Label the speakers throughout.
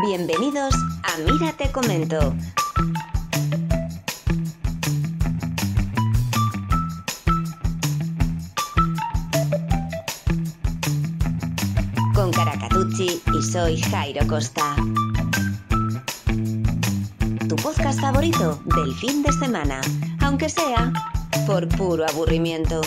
Speaker 1: Bienvenidos a Mira te comento. Con Caracatucci y soy Jairo Costa. Tu podcast favorito del fin de semana, aunque sea por puro aburrimiento.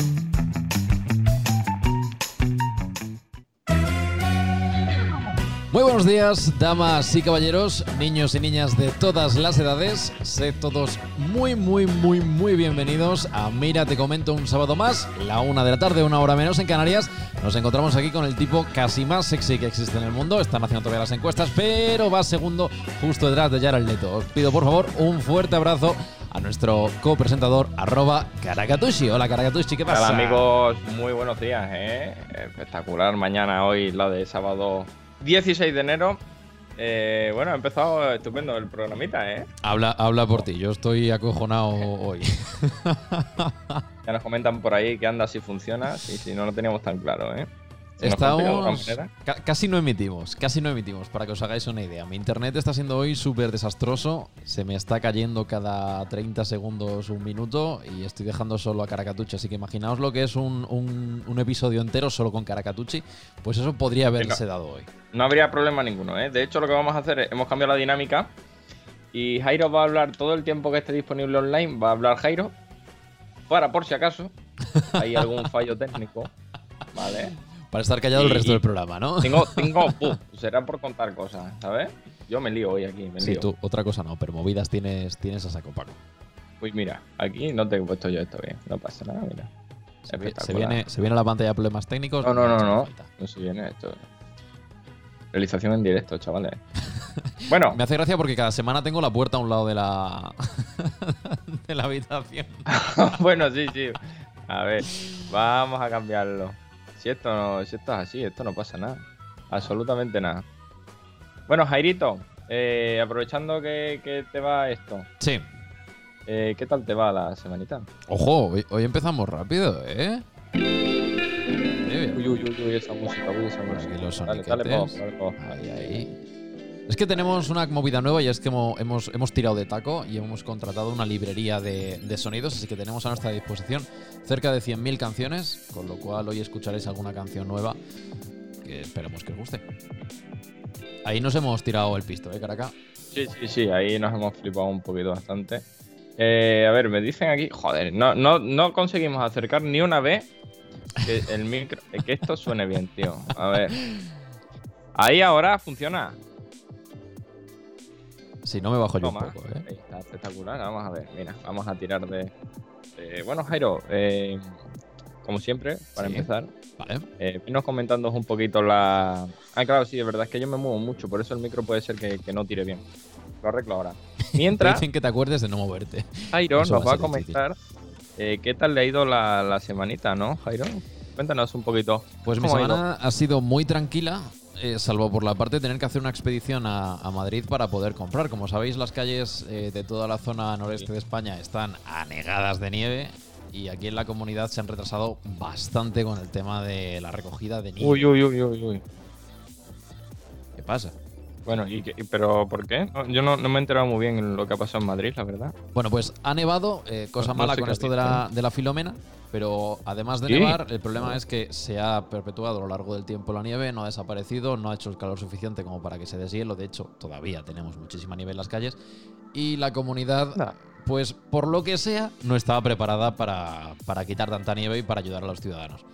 Speaker 2: Muy buenos días, damas y caballeros, niños y niñas de todas las edades. Sed todos muy, muy, muy, muy bienvenidos a Mira, te comento un sábado más, la una de la tarde, una hora menos en Canarias. Nos encontramos aquí con el tipo casi más sexy que existe en el mundo. Están haciendo todavía las encuestas, pero va segundo justo detrás de Jared Leto. Os pido por favor un fuerte abrazo a nuestro copresentador arroba Caracatushi. Hola Caracatushi, ¿qué pasa?
Speaker 3: Hola amigos, muy buenos días, ¿eh? Espectacular mañana hoy, la de sábado 16 de enero. Eh, bueno, ha empezado estupendo el programita, ¿eh?
Speaker 2: Habla, habla por ti, yo estoy acojonado hoy.
Speaker 3: Ya nos comentan por ahí que anda si funciona, y si no lo teníamos tan claro, ¿eh? ¿Se nos
Speaker 2: Estamos. ca- casi no emitimos, casi no emitimos, para que os hagáis una idea. Mi internet está siendo hoy súper desastroso. Se me está cayendo cada 30 segundos un minuto y estoy dejando solo a Caracatucci. Así que imaginaos lo que es un, un- un episodio entero solo con Caracatucci. Pues eso podría haberse
Speaker 3: Venga.
Speaker 2: dado hoy.
Speaker 3: No habría problema ninguno, ¿eh? De hecho, lo que vamos a hacer es, hemos cambiado la dinámica y Jairo va a hablar todo el tiempo que esté disponible online, va a hablar Jairo, para por si acaso hay algún fallo técnico, ¿vale?
Speaker 2: Para estar callado el resto del programa, ¿no?
Speaker 3: Tengo, tengo, será por contar cosas, ¿sabes? Yo me lío hoy aquí, me
Speaker 2: Sí,
Speaker 3: lío.
Speaker 2: tú, otra cosa no, pero movidas tienes, tienes a saco, Paco.
Speaker 3: Pues mira, aquí no te he puesto yo esto bien, no pasa nada, mira.
Speaker 2: Se, viene, se viene a la pantalla problemas técnicos.
Speaker 3: No, no, no, no. No se viene esto. Realización en directo, chavales. Bueno,
Speaker 2: Me hace gracia porque cada semana tengo la puerta a un lado de la, de la habitación.
Speaker 3: bueno, sí, sí. A ver, vamos a cambiarlo. Si esto, no, si esto es así, esto no pasa nada. Absolutamente nada. Bueno, Jairito, eh, aprovechando que, que te va esto,
Speaker 2: Sí.
Speaker 3: eh, ¿qué tal te va la semanita?
Speaker 2: Ojo, hoy, hoy empezamos rápido, ¿eh?
Speaker 3: Uy, uy, uy, uy, esa música, uy, esa música. Dale, dale, pause, dale.
Speaker 2: Ahí, ahí. Es que tenemos una movida nueva y es que hemo- hemos, tirado de taco y hemos contratado una librería de, sonidos, así que tenemos a nuestra disposición cerca de 100.000 canciones, con lo cual hoy escucharéis alguna canción nueva que esperemos que os guste. Ahí nos hemos tirado el pisto, ¿eh, Caraca?
Speaker 3: Sí, sí, sí, ahí nos hemos flipado un poquito bastante. Eh, a ver, me dicen aquí, joder, no, no, no conseguimos acercar ni una vez el micro, que esto suene bien, tío. A ver. Ahí ahora funciona.
Speaker 2: Si no me bajo yo un
Speaker 3: Toma.
Speaker 2: poco, ¿eh?
Speaker 3: Está espectacular. Vamos a ver, mira, vamos a tirar de. de- bueno, Jairo, eh, como siempre, para
Speaker 2: Sí.
Speaker 3: empezar,
Speaker 2: Vale.
Speaker 3: eh, venos comentando un poquito la. Ah, claro, sí, de verdad es que yo me muevo mucho, por eso el micro puede ser que, que no tire bien. Lo arreglo ahora. Mientras.
Speaker 2: dicen que te acuerdes de no moverte.
Speaker 3: Jairo nos
Speaker 2: va a
Speaker 3: va comentar eh, qué tal le ha ido la, la semanita, ¿no, Jairo? Cuéntanos un poquito.
Speaker 2: Pues mi
Speaker 3: ¿Cómo ha
Speaker 2: semana ha sido muy tranquila, eh, salvo por la parte de tener que hacer una expedición a, a Madrid para poder comprar. Como sabéis, las calles eh, de toda la zona noreste de España están anegadas de nieve y aquí en la comunidad se han retrasado bastante con el tema de la recogida de nieve.
Speaker 3: Uy, uy, uy, uy, uy.
Speaker 2: ¿Qué pasa?
Speaker 3: Bueno, ¿y qué- ¿pero por qué? No, yo no, no me he enterado muy bien en lo que ha pasado en Madrid, la verdad.
Speaker 2: Bueno, pues ha nevado, eh, cosa
Speaker 3: No-
Speaker 2: mala con esto de la, de la filomena, pero además de
Speaker 3: ¿Sí?
Speaker 2: nevar, el problema es que se ha perpetuado a lo largo del tiempo la nieve, no ha desaparecido, no ha hecho el calor suficiente como para que se deshielo, de hecho todavía tenemos muchísima nieve en las calles y la comunidad, pues por lo que sea, no estaba preparada para, para quitar tanta nieve y para ayudar a los ciudadanos.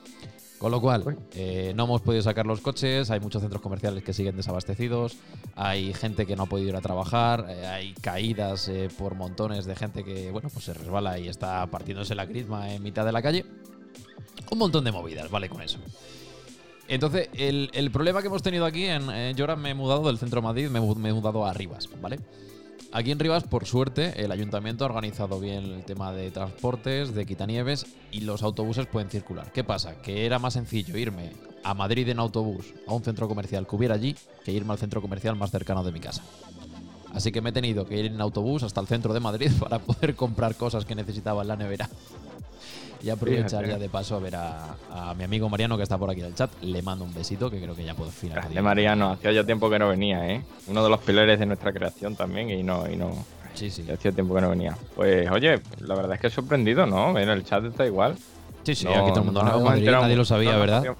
Speaker 2: Con lo cual, eh, no hemos podido sacar los coches, hay muchos centros comerciales que siguen desabastecidos, hay gente que no ha podido ir a trabajar, eh, hay caídas eh, por montones de gente que, bueno, pues se resbala y está partiéndose la crisma en mitad de la calle. Un montón de movidas, vale con eso. Entonces, el, el problema que hemos tenido aquí, en, ahora me he mudado del centro de Madrid, me, me he mudado a Rivas, ¿vale? Aquí en Rivas, por suerte, el ayuntamiento ha organizado bien el tema de transportes, de quitanieves y los autobuses pueden circular. ¿Qué pasa? Que era más sencillo irme a Madrid en autobús a un centro comercial que hubiera allí que irme al centro comercial más cercano de mi casa. Así que me he tenido que ir en autobús hasta el centro de Madrid para poder comprar cosas que necesitaba en la nevera. Y aprovechar
Speaker 3: Fíjate.
Speaker 2: ya de paso a ver a, a mi amigo Mariano que está por aquí en el chat. Le mando un besito que creo que ya puedo finalizar.
Speaker 3: Grande Mariano, hacía ya tiempo que no venía, ¿eh? Uno de los pilares de nuestra creación también y no, y no.
Speaker 2: Sí, sí.
Speaker 3: Hacía tiempo que no venía. Pues oye, la verdad es que he sorprendido, ¿no? Mira, el chat está igual.
Speaker 2: Sí, sí,
Speaker 3: No-
Speaker 2: aquí todo el mundo
Speaker 3: no
Speaker 2: Madrid, nadie lo sabía, ¿verdad?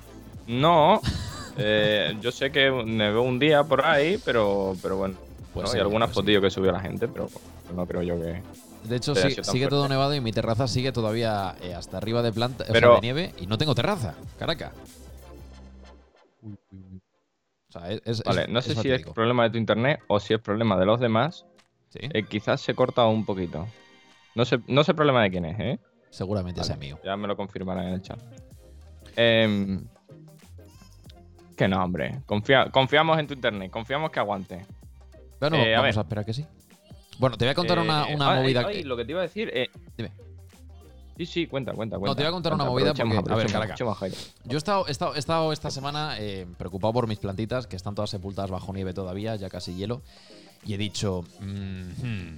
Speaker 3: No, eh, yo sé que nevó un día por ahí, pero, pero bueno.
Speaker 2: Pues sí,
Speaker 3: y algunas
Speaker 2: pues sí.
Speaker 3: fotillos que subió la gente, pero no creo yo que.
Speaker 2: De hecho, sí- sigue todo nevado y mi terraza sigue todavía eh, hasta arriba de planta, o sea, de nieve y no tengo terraza, caraca. O sea, es, es-
Speaker 3: Vale,
Speaker 2: es-
Speaker 3: no sé
Speaker 2: es
Speaker 3: si es problema de tu internet o si es problema de los demás.
Speaker 2: Sí,
Speaker 3: Eh, quizás se corta un poquito. No sé, no sé problema de quién es, ¿eh?
Speaker 2: seguramente sea
Speaker 3: Vale,
Speaker 2: mío.
Speaker 3: Ya me lo confirmarán en el chat. Em, que no, hombre. Confía- confiamos en tu internet, confiamos que aguante.
Speaker 2: Bueno,
Speaker 3: Eh, a
Speaker 2: vamos
Speaker 3: ver.
Speaker 2: a esperar que sí. Bueno, te voy a contar una,
Speaker 3: Eh,
Speaker 2: una
Speaker 3: ay,
Speaker 2: movida.
Speaker 3: ay, lo que te iba a decir. eh,
Speaker 2: Dime.
Speaker 3: Sí, sí, cuenta, cuenta, cuenta.
Speaker 2: No, te voy a contar una movida porque- a ver, caraca. Yo he estado, he estado, he estado esta semana eh, preocupado por mis plantitas, que están todas sepultadas bajo nieve todavía, ya casi hielo. Y he dicho, mm,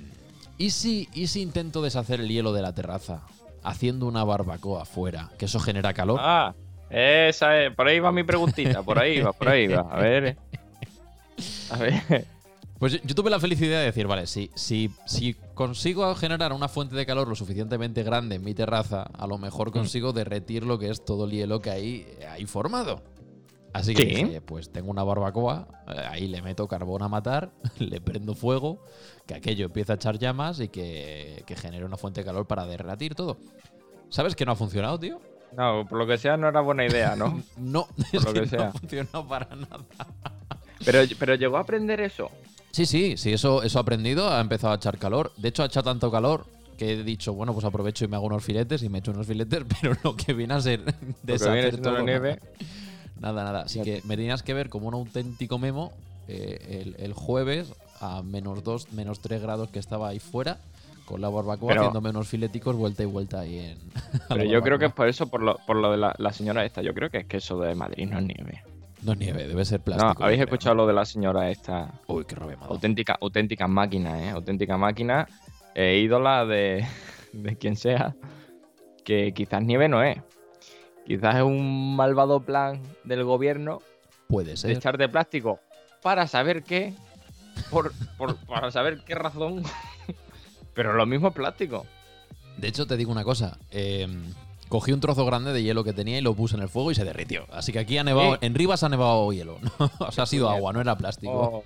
Speaker 2: ¿y, si, ¿y si intento deshacer el hielo de la terraza haciendo una barbacoa afuera? Que eso genera calor.
Speaker 3: Ah, esa es. Por ahí va mi preguntita, por ahí va, por ahí va. A ver. A ver.
Speaker 2: Pues yo tuve la felicidad de decir, vale, si, si, si consigo generar una fuente de calor lo suficientemente grande en mi terraza, a lo mejor consigo derretir lo que es todo el hielo que hay, hay formado. Así que dije, pues tengo una barbacoa, eh, ahí le meto carbón a matar, le prendo fuego, que aquello empieza a echar llamas y que, que genere una fuente de calor para derretir todo. ¿Sabes que no ha funcionado, tío?
Speaker 3: No, por lo que sea, no era buena idea, ¿no?
Speaker 2: No, es
Speaker 3: lo
Speaker 2: que,
Speaker 3: que
Speaker 2: no
Speaker 3: sea.
Speaker 2: ha funcionado para nada.
Speaker 3: Pero, pero llegó a aprender eso.
Speaker 2: Sí, sí, sí, eso, eso ha aprendido, ha empezado a echar calor. De hecho, ha echado tanto calor que he dicho, bueno, pues aprovecho y me hago unos filetes y me echo unos filetes, pero lo que viene a ser deshacer todo.
Speaker 3: nieve.
Speaker 2: Nada, nada. Así que me tenías que ver como un auténtico memo eh, el, el jueves a menos 2, menos 3 grados que estaba ahí fuera con la barbacoa
Speaker 3: Pero-
Speaker 2: haciéndome unos fileticos vuelta y vuelta ahí en.
Speaker 3: Pero yo creo que es por eso, por lo, por lo de la, la señora esta. Yo creo que es que eso de Madrid no es nieve.
Speaker 2: No es nieve, debe ser plástico.
Speaker 3: No, habéis
Speaker 2: creo,
Speaker 3: escuchado lo de la señora esta.
Speaker 2: Uy, qué robé.
Speaker 3: Auténtica, auténtica máquina, ¿eh? Auténtica máquina. eh, ídola de, de quien sea. Que quizás nieve no es. Quizás es un malvado plan del gobierno
Speaker 2: Puede
Speaker 3: de
Speaker 2: ser.
Speaker 3: echar de plástico para saber qué. Por, por- para saber qué razón. Pero lo mismo es plástico.
Speaker 2: De hecho, te digo una cosa. eh, cogí un trozo grande de hielo que tenía y lo puse en el fuego y se derritió. Así que aquí ha nevado.
Speaker 3: ¿Eh?
Speaker 2: En Rivas ha nevado hielo. o sea, ha sido agua, no era plástico.
Speaker 3: Oh,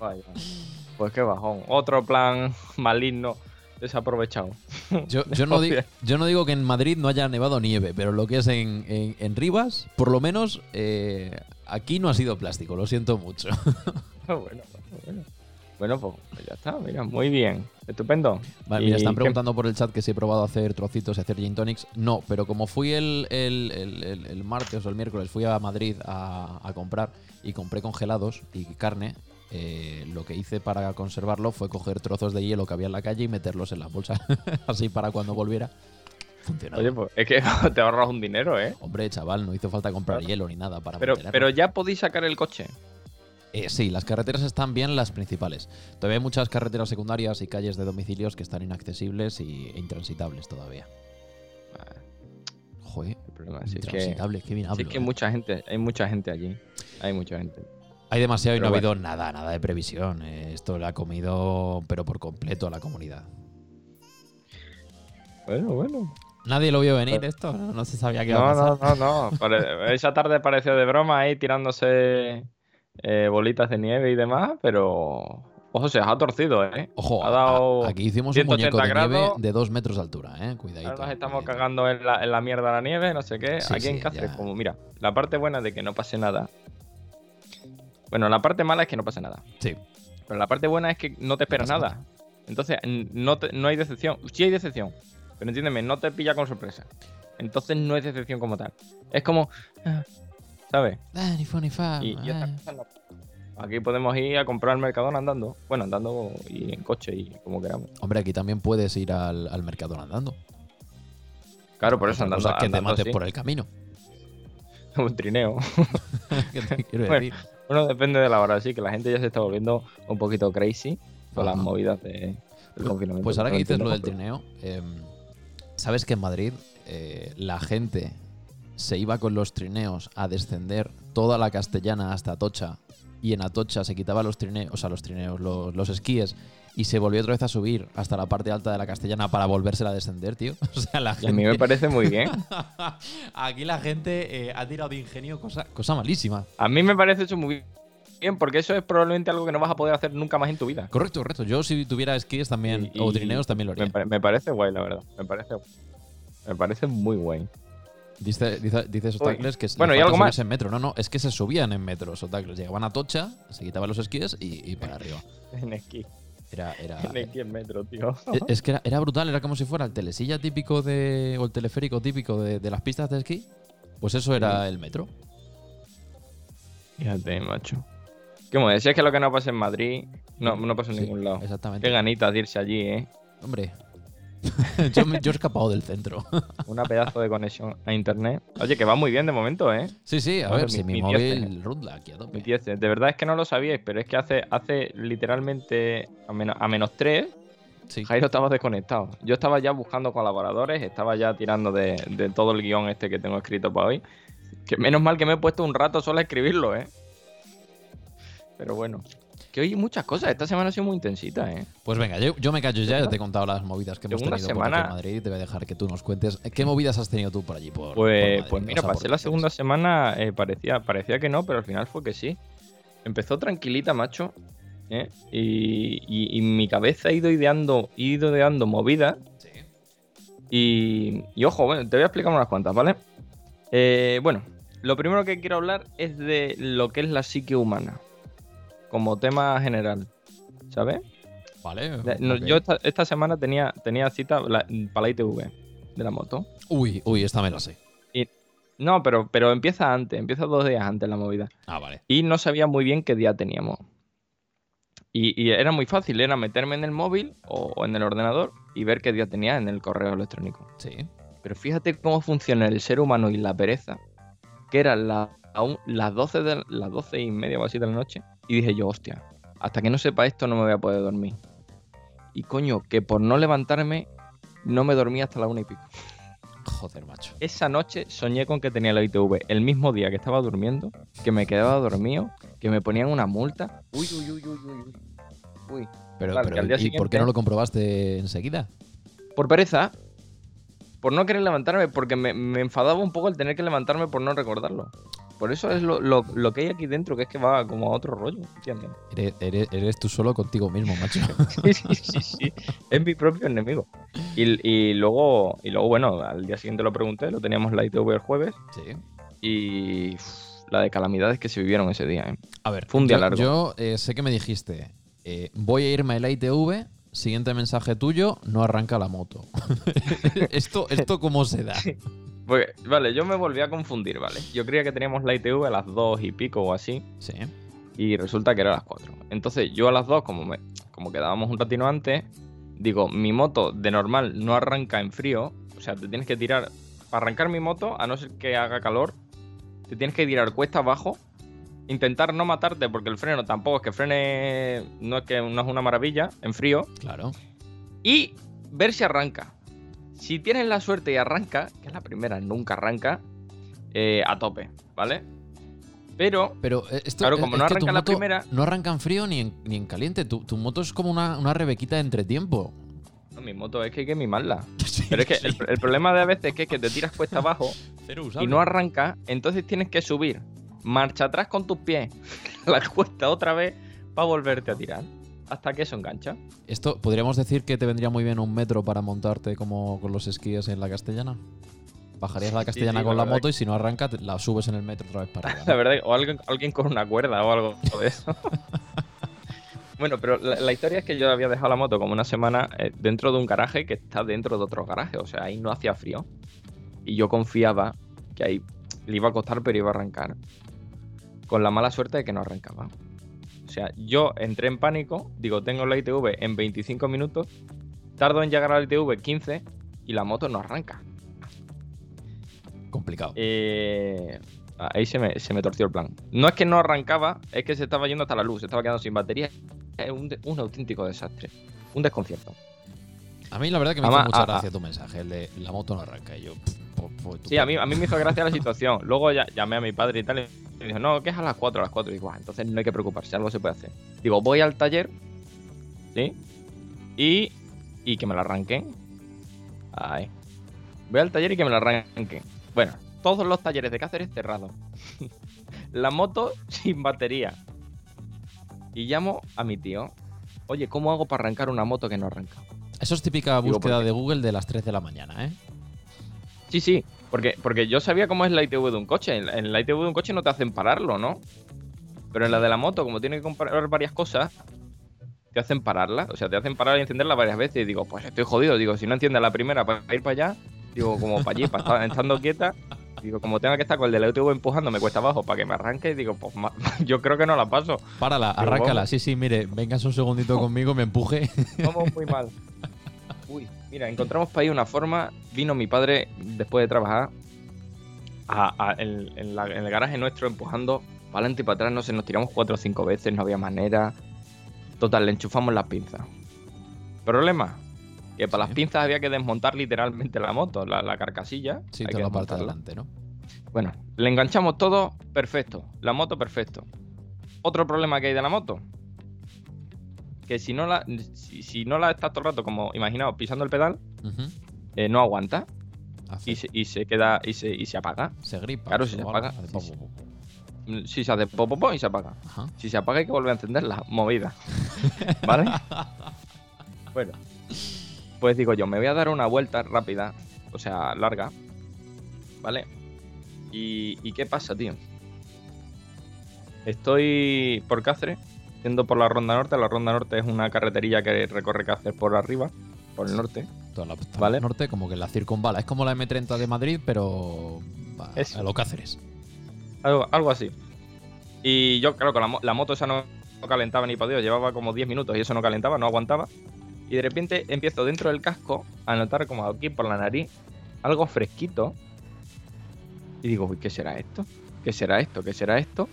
Speaker 3: vaya. Pues qué bajón. Otro plan maligno desaprovechado.
Speaker 2: Yo, yo no yo digo que en Madrid no haya nevado nieve, pero lo que es en, en- en Rivas, por lo menos eh, aquí no ha sido plástico. Lo siento mucho.
Speaker 3: bueno, bueno, bueno. Bueno, pues, pues ya está, mira, muy bien. Estupendo.
Speaker 2: Vale,
Speaker 3: ¿Y
Speaker 2: mira, están
Speaker 3: qué-
Speaker 2: preguntando por el chat que si he probado a hacer trocitos y hacer gin tonics. No, pero como fui el, el- el- el- martes o el miércoles, fui a Madrid a, a comprar y compré congelados y carne, eh, lo que hice para conservarlo fue coger trozos de hielo que había en la calle y meterlos en la bolsa. Así para cuando volviera. Funcionó.
Speaker 3: Oye, pues es que te ahorras un dinero, ¿eh?
Speaker 2: Hombre, chaval, no hizo falta comprar
Speaker 3: Claro.
Speaker 2: hielo ni nada para
Speaker 3: Pero,
Speaker 2: mantenerlo.
Speaker 3: pero ya podéis sacar el coche.
Speaker 2: Eh, sí, las carreteras están bien, las principales. Todavía hay muchas carreteras secundarias y calles de domicilios que están inaccesibles e intransitables todavía.
Speaker 3: Ah,
Speaker 2: Joder.
Speaker 3: Si es que,
Speaker 2: qué bien
Speaker 3: si
Speaker 2: hablo.
Speaker 3: es que
Speaker 2: eh.
Speaker 3: mucha gente, hay mucha gente allí. Hay mucha gente.
Speaker 2: Hay demasiado y no ha habido nada, nada de previsión. Eh, esto le ha comido, pero por completo, a la comunidad.
Speaker 3: Bueno, bueno.
Speaker 2: Nadie lo vio venir esto, no, No se sabía qué iba
Speaker 3: No,
Speaker 2: a pasar.
Speaker 3: no, no, no. Esa tarde pareció de broma ahí tirándose eh, bolitas de nieve y demás, pero. Ojo, se ha torcido, ¿eh?
Speaker 2: Ojo,
Speaker 3: Ha
Speaker 2: a-
Speaker 3: dado
Speaker 2: aquí hicimos un
Speaker 3: 180
Speaker 2: muñeco de nieve
Speaker 3: grados.
Speaker 2: de dos metros de altura, eh. Cuidadito.
Speaker 3: Ahora nos estamos
Speaker 2: cuidadito.
Speaker 3: cagando en la, en la mierda la nieve, no sé qué.
Speaker 2: Sí,
Speaker 3: Aquí en
Speaker 2: sí,
Speaker 3: Cáceres,
Speaker 2: ya.
Speaker 3: como, mira, la parte buena de que no pase nada. Bueno, la parte mala es que no pase nada.
Speaker 2: Sí.
Speaker 3: Pero la parte buena es que no te esperas nada. Entonces, no, te- no hay decepción. Sí hay decepción. Pero entiéndeme, no te pilla con sorpresa. Entonces no es decepción como tal. Es como. ¿Sabes?
Speaker 2: Ah, ni fu ni fa,
Speaker 3: Y, y estas cosas no. Aquí podemos ir a comprar al Mercadona andando. Bueno, andando y en coche y como queramos.
Speaker 2: Hombre, aquí también puedes ir al, al mercado andando.
Speaker 3: Claro, por eso andando.
Speaker 2: cosa es que te mates por el camino.
Speaker 3: Un trineo.
Speaker 2: ¿Qué te quiero
Speaker 3: Bueno,
Speaker 2: decir?
Speaker 3: Bueno, depende de la hora, sí, que la gente ya se está volviendo un poquito crazy con las movidas de, del confinamiento.
Speaker 2: Pues ahora que dices lo del trineo, em, ¿Sabes que en Madrid eh, la gente se iba con los trineos a descender toda la castellana hasta Atocha y en Atocha se quitaba los trineos, o sea, los trineos, los, los esquíes y se volvió otra vez a subir hasta la parte alta de la castellana para volvérsela a descender, tío? O sea, la
Speaker 3: Y a mí me
Speaker 2: gente...
Speaker 3: parece muy bien.
Speaker 2: Aquí la gente eh, ha tirado de ingenio cosa, cosa malísima.
Speaker 3: A mí me parece eso muy bien, porque eso es probablemente algo que no vas a poder hacer nunca más en tu vida.
Speaker 2: Correcto, correcto. Yo si tuviera esquíes también,
Speaker 3: Y-
Speaker 2: o trineos también lo haría.
Speaker 3: Me, me parece guay, la verdad. Me parece, me parece muy guay.
Speaker 2: Dice, dice, que
Speaker 3: Bueno, ¿y algo más?
Speaker 2: en metro. No, no, es que se subían en metro, Sotacles. Llegaban a Tocha, se quitaban los esquíes y, y para arriba.
Speaker 3: En esquí.
Speaker 2: Era, era,
Speaker 3: En esquí en metro, tío.
Speaker 2: e- es que era, era brutal, era como si fuera el telesilla típico de. o el teleférico típico de, de las pistas de esquí. Pues eso era el metro.
Speaker 3: Fíjate, macho. ¿Qué me decías que lo que no pasa en Madrid no, no pasa en
Speaker 2: Sí,
Speaker 3: ningún lado?
Speaker 2: Exactamente.
Speaker 3: Qué ganitas de irse allí, ¿eh?
Speaker 2: Hombre. yo, me- yo he escapado del centro.
Speaker 3: Una pedazo de conexión a internet. Oye, que va muy bien de momento, ¿eh?
Speaker 2: sí, sí, a ver, si
Speaker 3: mi-
Speaker 2: mi, móvil runda aquí a tope.
Speaker 3: De verdad es que no lo sabíais, pero es que hace, hace literalmente a menos, a menos 3,
Speaker 2: Sí.
Speaker 3: Jairo estaba desconectado. Yo estaba ya buscando colaboradores, estaba ya tirando de, de todo el guion este que tengo escrito para hoy. Que menos mal que me he puesto un rato solo a escribirlo, ¿eh? Pero bueno. Que hoy muchas cosas. Esta semana ha sido muy intensita, ¿eh?
Speaker 2: Pues venga, yo, yo me callo ya, ya te he contado las movidas que hemos tenido por
Speaker 3: semana-
Speaker 2: en Madrid. Te voy a dejar que tú nos cuentes. ¿Qué movidas has tenido tú por allí? Por, por
Speaker 3: Pues, pues
Speaker 2: O
Speaker 3: mira,
Speaker 2: sea, por
Speaker 3: pasé la segunda semana, eh, parecía, parecía que no, pero al final fue que sí. Empezó tranquilita, macho. ¿eh? Y, y- y mi cabeza ha ido ideando, ido ideando movidas.
Speaker 2: Sí.
Speaker 3: Y, y ojo, bueno, te voy a explicar unas cuantas, ¿vale? Eh, bueno, lo primero que quiero hablar es de lo que es la psique humana. Como tema general. ¿Sabes?
Speaker 2: Vale.
Speaker 3: No. Yo esta, esta semana tenía, tenía cita la- para la ITV de la moto.
Speaker 2: Uy, uy, esta me la sé.
Speaker 3: No, pero, pero empieza antes, empieza dos días antes la movida.
Speaker 2: Ah, vale.
Speaker 3: Y no sabía muy bien qué día teníamos. Y, y era muy fácil, era meterme en el móvil o, o en el ordenador y ver qué día tenía en el correo electrónico.
Speaker 2: Sí.
Speaker 3: Pero fíjate cómo funciona el ser humano y la pereza, que eran la- aún las 12, de, las 12 y media o así de la noche. Y dije yo, hostia, hasta que no sepa esto no me voy a poder dormir. Y coño, que por no levantarme no me dormí hasta la una y pico.
Speaker 2: Joder, macho.
Speaker 3: Esa noche soñé con que tenía la ITV el mismo día que estaba durmiendo, que me quedaba dormido, que me ponían una multa. Uy, uy, uy, uy, uy. uy. Uy.
Speaker 2: Pero,
Speaker 3: Claro,
Speaker 2: pero,
Speaker 3: que al día
Speaker 2: ¿y por qué no lo comprobaste enseguida?
Speaker 3: Por pereza, por no querer levantarme, porque me, me enfadaba un poco el tener que levantarme por no recordarlo. Por eso es lo, lo- lo que hay aquí dentro, que es que va como a otro rollo, ¿entiendes?
Speaker 2: Eres, eres- eres tú solo contigo mismo, macho.
Speaker 3: Sí, sí, sí, sí. Es mi propio enemigo. Y, y luego, y luego, bueno, al día siguiente lo pregunté, lo teníamos la ITV el jueves,
Speaker 2: sí.
Speaker 3: y la de calamidades que se vivieron ese día, ¿eh?
Speaker 2: A ver,
Speaker 3: Fue un día
Speaker 2: yo,
Speaker 3: largo.
Speaker 2: yo, eh, sé que me dijiste, eh, voy a irme a la ITV, siguiente mensaje tuyo, no arranca la moto. ¿Esto, ¿Esto cómo se da?
Speaker 3: Vale, yo me volví a confundir, ¿vale? Yo creía que teníamos la ITV a las 2 y pico o así,
Speaker 2: Sí.
Speaker 3: y resulta que era a las 4. Entonces, yo a las 2, como, me, como quedábamos un ratino antes, digo, mi moto de normal no arranca en frío, o sea, te tienes que tirar, para arrancar mi moto, a no ser que haga calor, te tienes que tirar cuesta abajo, intentar no matarte, porque el freno tampoco es que frene, no es que no es una maravilla, en frío,
Speaker 2: Claro.
Speaker 3: y ver si arranca. Si tienes la suerte y arranca, que es la primera, nunca arranca, eh, a tope, ¿vale? Pero,
Speaker 2: Pero eh, esto
Speaker 3: Claro,
Speaker 2: eh,
Speaker 3: como
Speaker 2: es
Speaker 3: no arranca la primera-
Speaker 2: No arranca en frío ni en, ni en caliente. Tu, tu moto es como una, una rebequita de entretiempo.
Speaker 3: no, mi moto es que hay que mimarla.
Speaker 2: Sí,
Speaker 3: Pero es que
Speaker 2: sí.
Speaker 3: el, el problema de a veces es que, te tiras cuesta abajo y no arranca, entonces tienes que subir marcha atrás con tus pies la cuesta otra vez para volverte a tirar. Hasta que eso engancha.
Speaker 2: Esto, ¿podríamos decir que te vendría muy bien un metro para montarte como con los esquíes en la castellana? Bajarías la castellana
Speaker 3: sí,
Speaker 2: con
Speaker 3: la
Speaker 2: moto y si no arranca, la subes en el metro otra vez para arriba.
Speaker 3: La verdad, o alguien, alguien con una cuerda o algo de eso. bueno, pero la, la historia es que yo había dejado la moto como una semana eh, dentro de un garaje que está dentro de otro garaje. O sea, ahí no hacía frío. Y yo confiaba que ahí le iba a costar, pero iba a arrancar. Con la mala suerte de que no arrancaba. O sea, yo entré en pánico. Digo, tengo la ITV en 25 minutos. Tardo en llegar a la ITV 15 y la moto no arranca.
Speaker 2: Complicado.
Speaker 3: Eh, ahí se me, se me torció el plan. No es que no arrancaba, es que se estaba yendo hasta la luz, se estaba quedando sin batería. Es un, un auténtico desastre. Un desconcierto.
Speaker 2: A mí la verdad que me
Speaker 3: Además,
Speaker 2: hizo mucha
Speaker 3: a-
Speaker 2: gracia tu mensaje, el de la moto no arranca. Y yo, pff,
Speaker 3: Sí, a mí, a mí me hizo gracia la situación. Luego ya, llamé a mi padre y tal. Y me dijo, no, que es a las 4, a las 4. Y digo, "Ah, entonces no hay que preocuparse, algo se puede hacer. Digo, voy al taller, ¿sí? Y, y que me la arranquen. Ahí. Voy al taller y que me la arranquen. Bueno, todos los talleres de Cáceres cerrados. la moto sin batería. Y llamo a mi tío. Oye, ¿cómo hago para arrancar una moto que no arranca?
Speaker 2: Eso es típica
Speaker 3: Digo,
Speaker 2: búsqueda de Google de las 3 de la mañana, ¿eh?
Speaker 3: Sí, sí, porque, porque yo sabía cómo es la ITV de un coche. En, la- en la ITV de un coche no te hacen pararlo, ¿no? Pero en la de la moto, como tiene que comparar varias cosas, te hacen pararla. O sea, te hacen parar y encenderla varias veces. Y digo, pues estoy jodido. Digo, si no entiendes la primera para ir para allá, digo, como para allí, para estar estando quieta. Digo, como tenga que estar con el de la ITV empujando, me cuesta abajo para que me arranque. Digo, pues yo creo que no la paso.
Speaker 2: Párala,
Speaker 3: Digo,
Speaker 2: arráncala.
Speaker 3: vamos.
Speaker 2: Sí, sí, mire, vengas un segundito conmigo, me empuje.
Speaker 3: Vamos muy mal. Uy, mira, encontramos para ahí una forma. Vino mi padre después de trabajar a- a- en, en la- en el garaje nuestro empujando para adelante y para atrás. No sé, nos tiramos cuatro o cinco veces, no había manera. Total, le enchufamos las pinzas. Problema, que para
Speaker 2: Sí.
Speaker 3: las pinzas había que desmontar literalmente la moto, la, la carcasilla.
Speaker 2: Sí, toda
Speaker 3: que
Speaker 2: la parte de
Speaker 3: desmontarla.
Speaker 2: adelante, ¿no?
Speaker 3: Bueno, le enganchamos todo, perfecto. La moto, perfecto. Otro problema que hay de la moto. Que si no la, si, si no la estás todo el rato, como imaginaos, pisando el pedal, eh, no aguanta
Speaker 2: Hace-
Speaker 3: y se, y se queda y se, y se apaga.
Speaker 2: se gripa.
Speaker 3: claro, si se apaga, sí, sí. Mm, Si se hace pop, pop, y se apaga.
Speaker 2: Ajá.
Speaker 3: Si se apaga hay que volver a encender la movida. ¿Vale? bueno. Pues digo yo, me voy a dar una vuelta rápida, o sea, larga. ¿Vale? ¿Y, y qué pasa, tío? Estoy por Cáceres, yendo por la Ronda Norte. La Ronda Norte es una carreterilla que recorre Cáceres por arriba, por el norte.
Speaker 2: Toda la
Speaker 3: Vale.
Speaker 2: norte, como que la circunvala. Es como la M30 de Madrid, pero a,
Speaker 3: Eso.
Speaker 2: a lo Cáceres.
Speaker 3: Algo, algo así. Y yo, claro, con la moto esa no, no calentaba ni para Dios, llevaba como 10 minutos y eso no calentaba, no aguantaba. Y de repente empiezo dentro del casco a notar como aquí por la nariz algo fresquito. Y digo, uy, ¿qué será esto? ¿Qué será esto? ¿Qué será esto?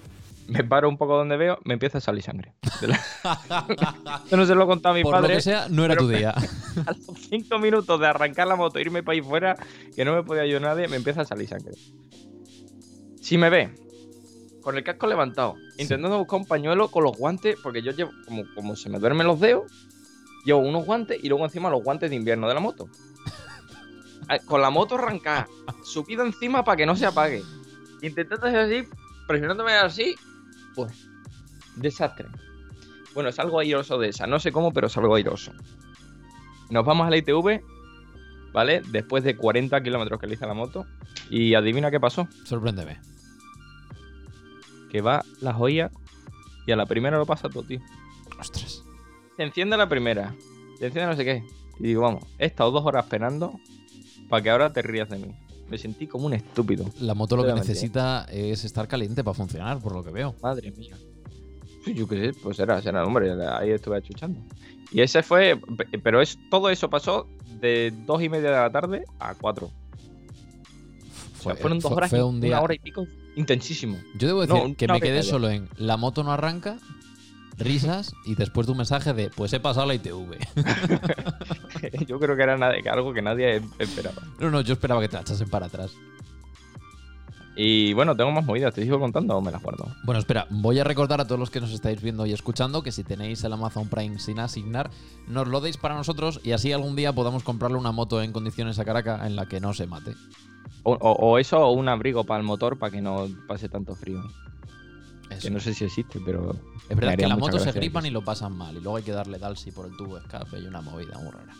Speaker 3: Me paro un poco donde veo, me empieza a salir sangre. La- Esto no se lo he contado a mi
Speaker 2: Por lo
Speaker 3: padre.
Speaker 2: que sea, no era tu día.
Speaker 3: A los 5 minutos de arrancar la moto, irme para ahí fuera, que no me podía ayudar nadie, me empieza a salir sangre. Si me ve, con el casco levantado,
Speaker 2: Sí.
Speaker 3: intentando buscar un pañuelo con los guantes, porque yo llevo, como, como se me duermen los dedos, llevo unos guantes y luego encima los guantes de invierno de la moto. Con la moto arrancada, subido encima para que no se apague. Intentando hacer así, presionándome así, pues, desastre. Bueno, salgo airoso de esa, no sé cómo, pero salgo airoso. Nos vamos a la ITV, ¿vale? Después de 40 kilómetros que le hice a la moto. Y adivina qué pasó.
Speaker 2: Sorpréndeme.
Speaker 3: Que va la joya y a la primera lo pasa todo, tío.
Speaker 2: Ostras.
Speaker 3: Se enciende la primera, se enciende no sé qué. Y digo, vamos, he estado dos horas esperando para que ahora te rías de mí. Me sentí como un estúpido.
Speaker 2: La moto lo que necesita es estar caliente para funcionar, por lo que veo.
Speaker 3: Madre mía. Sí, Yo qué sé, pues era, será, hombre, ahí estuve achuchando. Y ese fue, pe- pero es todo eso pasó de dos y media de la tarde a cuatro. O sea,
Speaker 2: Fue-
Speaker 3: fueron dos horas,
Speaker 2: fue un día-
Speaker 3: una hora y pico intensísimo.
Speaker 2: Yo debo decir
Speaker 3: No,
Speaker 2: que me quedé solo en la moto no arranca, risas y después de un mensaje de pues he pasado la ITV.
Speaker 3: Yo creo que era algo que nadie esperaba.
Speaker 2: no, no, yo esperaba que te la echasen para atrás.
Speaker 3: Y bueno, tengo más movidas, ¿te sigo contando o me las guardo?
Speaker 2: Bueno, espera, voy a recordar a todos los que nos estáis viendo y escuchando que si tenéis el Amazon Prime sin asignar, nos lo deis para nosotros y así algún día podamos comprarle una moto en condiciones a Caracas en la que no se mate.
Speaker 3: O, o- o eso o un abrigo para el motor para que no pase tanto frío.
Speaker 2: Eso.
Speaker 3: Que no sé si existe, pero
Speaker 2: es verdad que la
Speaker 3: mucha
Speaker 2: moto se gripan y lo pasan mal y luego hay que darle dalsi por el tubo de escape y una movida muy rara.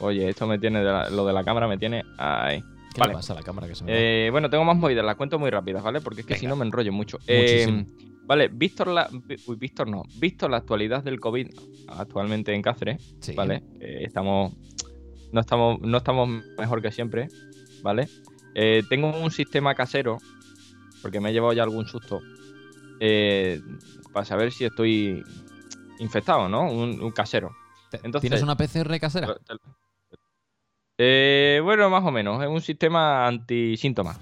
Speaker 3: oye, esto me tiene de la- lo de la cámara me tiene ahí.
Speaker 2: ¿Qué
Speaker 3: Vale.
Speaker 2: le pasa a la cámara que se me?
Speaker 3: Eh, bueno, tengo más movidas, las cuento muy rápidas, ¿vale? Porque es que si no me enrollo mucho. Eh, vale, visto la, uy, visto no, visto la actualidad del COVID actualmente en Cáceres,
Speaker 2: Sí.
Speaker 3: ¿vale? Eh, estamos, no estamos, no estamos mejor que siempre, ¿vale? Eh, tengo un sistema casero, porque me he llevado ya algún susto, eh, para saber si estoy infectado, ¿no? Un, un casero. Entonces-
Speaker 2: ¿Tienes una PCR casera?
Speaker 3: Eh, bueno, más o menos, es un sistema antisíntomas,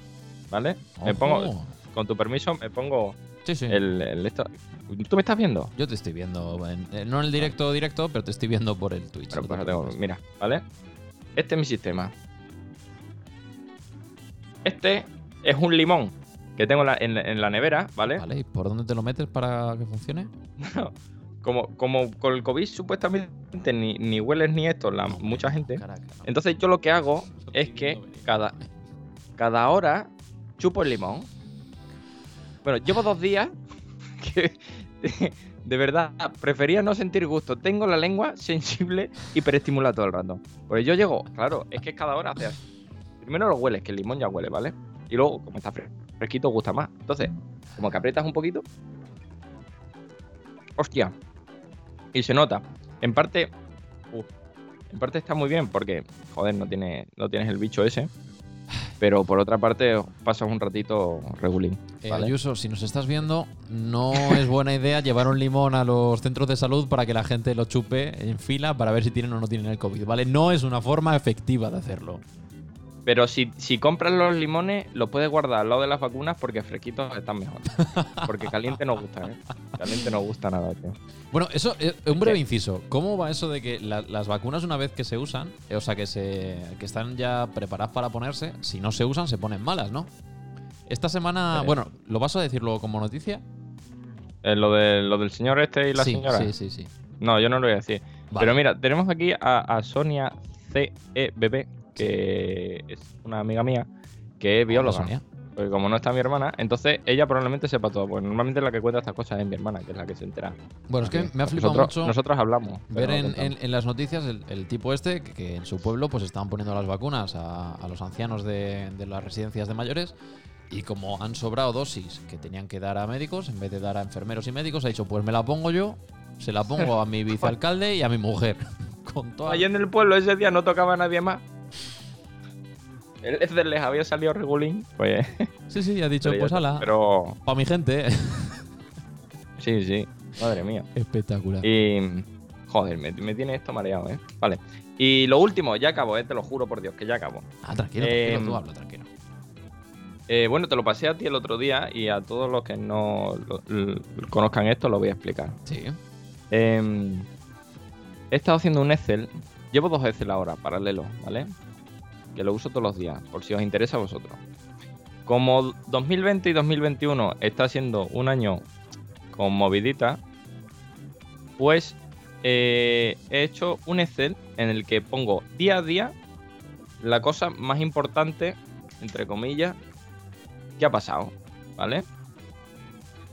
Speaker 3: ¿vale? Me pongo, con tu permiso, me pongo
Speaker 2: Sí, sí.
Speaker 3: El, el esto. ¿Tú me estás viendo?
Speaker 2: Yo te estoy viendo, en- eh, no en el directo directo, pero te estoy viendo por el Twitch.
Speaker 3: Pero
Speaker 2: no
Speaker 3: pues tengo. Mira, ¿vale? Este es mi sistema. Este es un limón que tengo en la, en la- en la nevera, ¿vale?
Speaker 2: Vale, ¿y por dónde te lo metes para que funcione?
Speaker 3: Como, como con el COVID supuestamente ni, ni hueles ni esto, la, mucha gente.
Speaker 2: Caraca, no.
Speaker 3: Entonces yo lo que hago es que cada, cada hora chupo el limón. Bueno, llevo dos días que de verdad prefería no sentir gusto. Tengo la lengua sensible y hiperestimulada todo el rato. Pues yo llego, claro, es que cada hora hace así. Primero lo hueles, que el limón ya huele, ¿vale? Y luego, como está fre- fresquito, gusta más. Entonces, como que aprietas un poquito. Hostia. Y se nota. En parte. en parte está muy bien porque, joder, no, tiene, no tienes el bicho ese. Pero por otra parte, pasas un ratito regulín.
Speaker 2: Eh,
Speaker 3: ¿vale?
Speaker 2: Ayuso, si nos estás viendo, no es buena idea llevar un limón a los centros de salud para que la gente lo chupe en fila para ver si tienen o no tienen el COVID, ¿vale? No es una forma efectiva de hacerlo.
Speaker 3: Pero si, si compras los limones, los puedes guardar al lado de las vacunas porque fresquitos están mejor. Porque caliente no gusta, ¿eh? Caliente no gusta nada, tío.
Speaker 2: Bueno, eso, eh, un breve inciso. ¿Cómo va eso de que la- las vacunas una vez que se usan, eh, o sea, que, se, que están ya preparadas para ponerse, si no se usan se ponen malas, ¿no? Esta semana,
Speaker 3: Eh.
Speaker 2: bueno, ¿lo vas a decir luego como noticia?
Speaker 3: Eh, lo, de, lo del señor este y la
Speaker 2: sí,
Speaker 3: señora.
Speaker 2: sí, sí, sí.
Speaker 3: No, yo no lo voy a decir.
Speaker 2: Vale.
Speaker 3: Pero mira, tenemos aquí a, a Sonia CEBB, que es una amiga mía, que es bióloga. Porque como no está mi hermana, entonces ella probablemente sepa todo. Porque normalmente la que cuenta estas cosas es mi hermana, que es la que se entera.
Speaker 2: Bueno, es que me ha flipado
Speaker 3: nosotros,
Speaker 2: mucho.
Speaker 3: Nosotros hablamos.
Speaker 2: ver
Speaker 3: no
Speaker 2: en,
Speaker 3: contamos.
Speaker 2: en- en las noticias el, el tipo este que, que en su pueblo pues estaban poniendo las vacunas a, a los ancianos de, de las residencias de mayores y como han sobrado dosis que tenían que dar a médicos en vez de dar a enfermeros y médicos ha dicho pues me la pongo yo se la pongo a mi vicealcalde y a mi mujer con toda
Speaker 3: Allí en el pueblo ese día no tocaba a nadie más. El Ether les había salido regulín. Pues.
Speaker 2: sí sí ha dicho
Speaker 3: ya
Speaker 2: pues
Speaker 3: está.
Speaker 2: ala
Speaker 3: Pero.
Speaker 2: para mi gente
Speaker 3: Sí, sí. Madre mía.
Speaker 2: espectacular
Speaker 3: Y. Joder, me, me tiene esto mareado, ¿eh? Vale. Y lo último, ya acabo, ¿eh? Te lo juro por Dios, que ya acabo.
Speaker 2: ah tranquilo,
Speaker 3: Eh,
Speaker 2: tranquilo tú habla tranquilo
Speaker 3: Eh, bueno, te lo pasé a ti el otro día y a todos los que no lo- conozcan esto lo voy a explicar.
Speaker 2: sí
Speaker 3: Eh, he estado haciendo un Excel. Llevo dos Excel ahora, paralelo, ¿vale? Que lo uso todos los días, por si os interesa a vosotros. Como 2020 y 2021 está siendo un año con movidita, pues eh, he hecho un Excel en el que pongo día a día la cosa más importante, entre comillas, que ha pasado, ¿vale?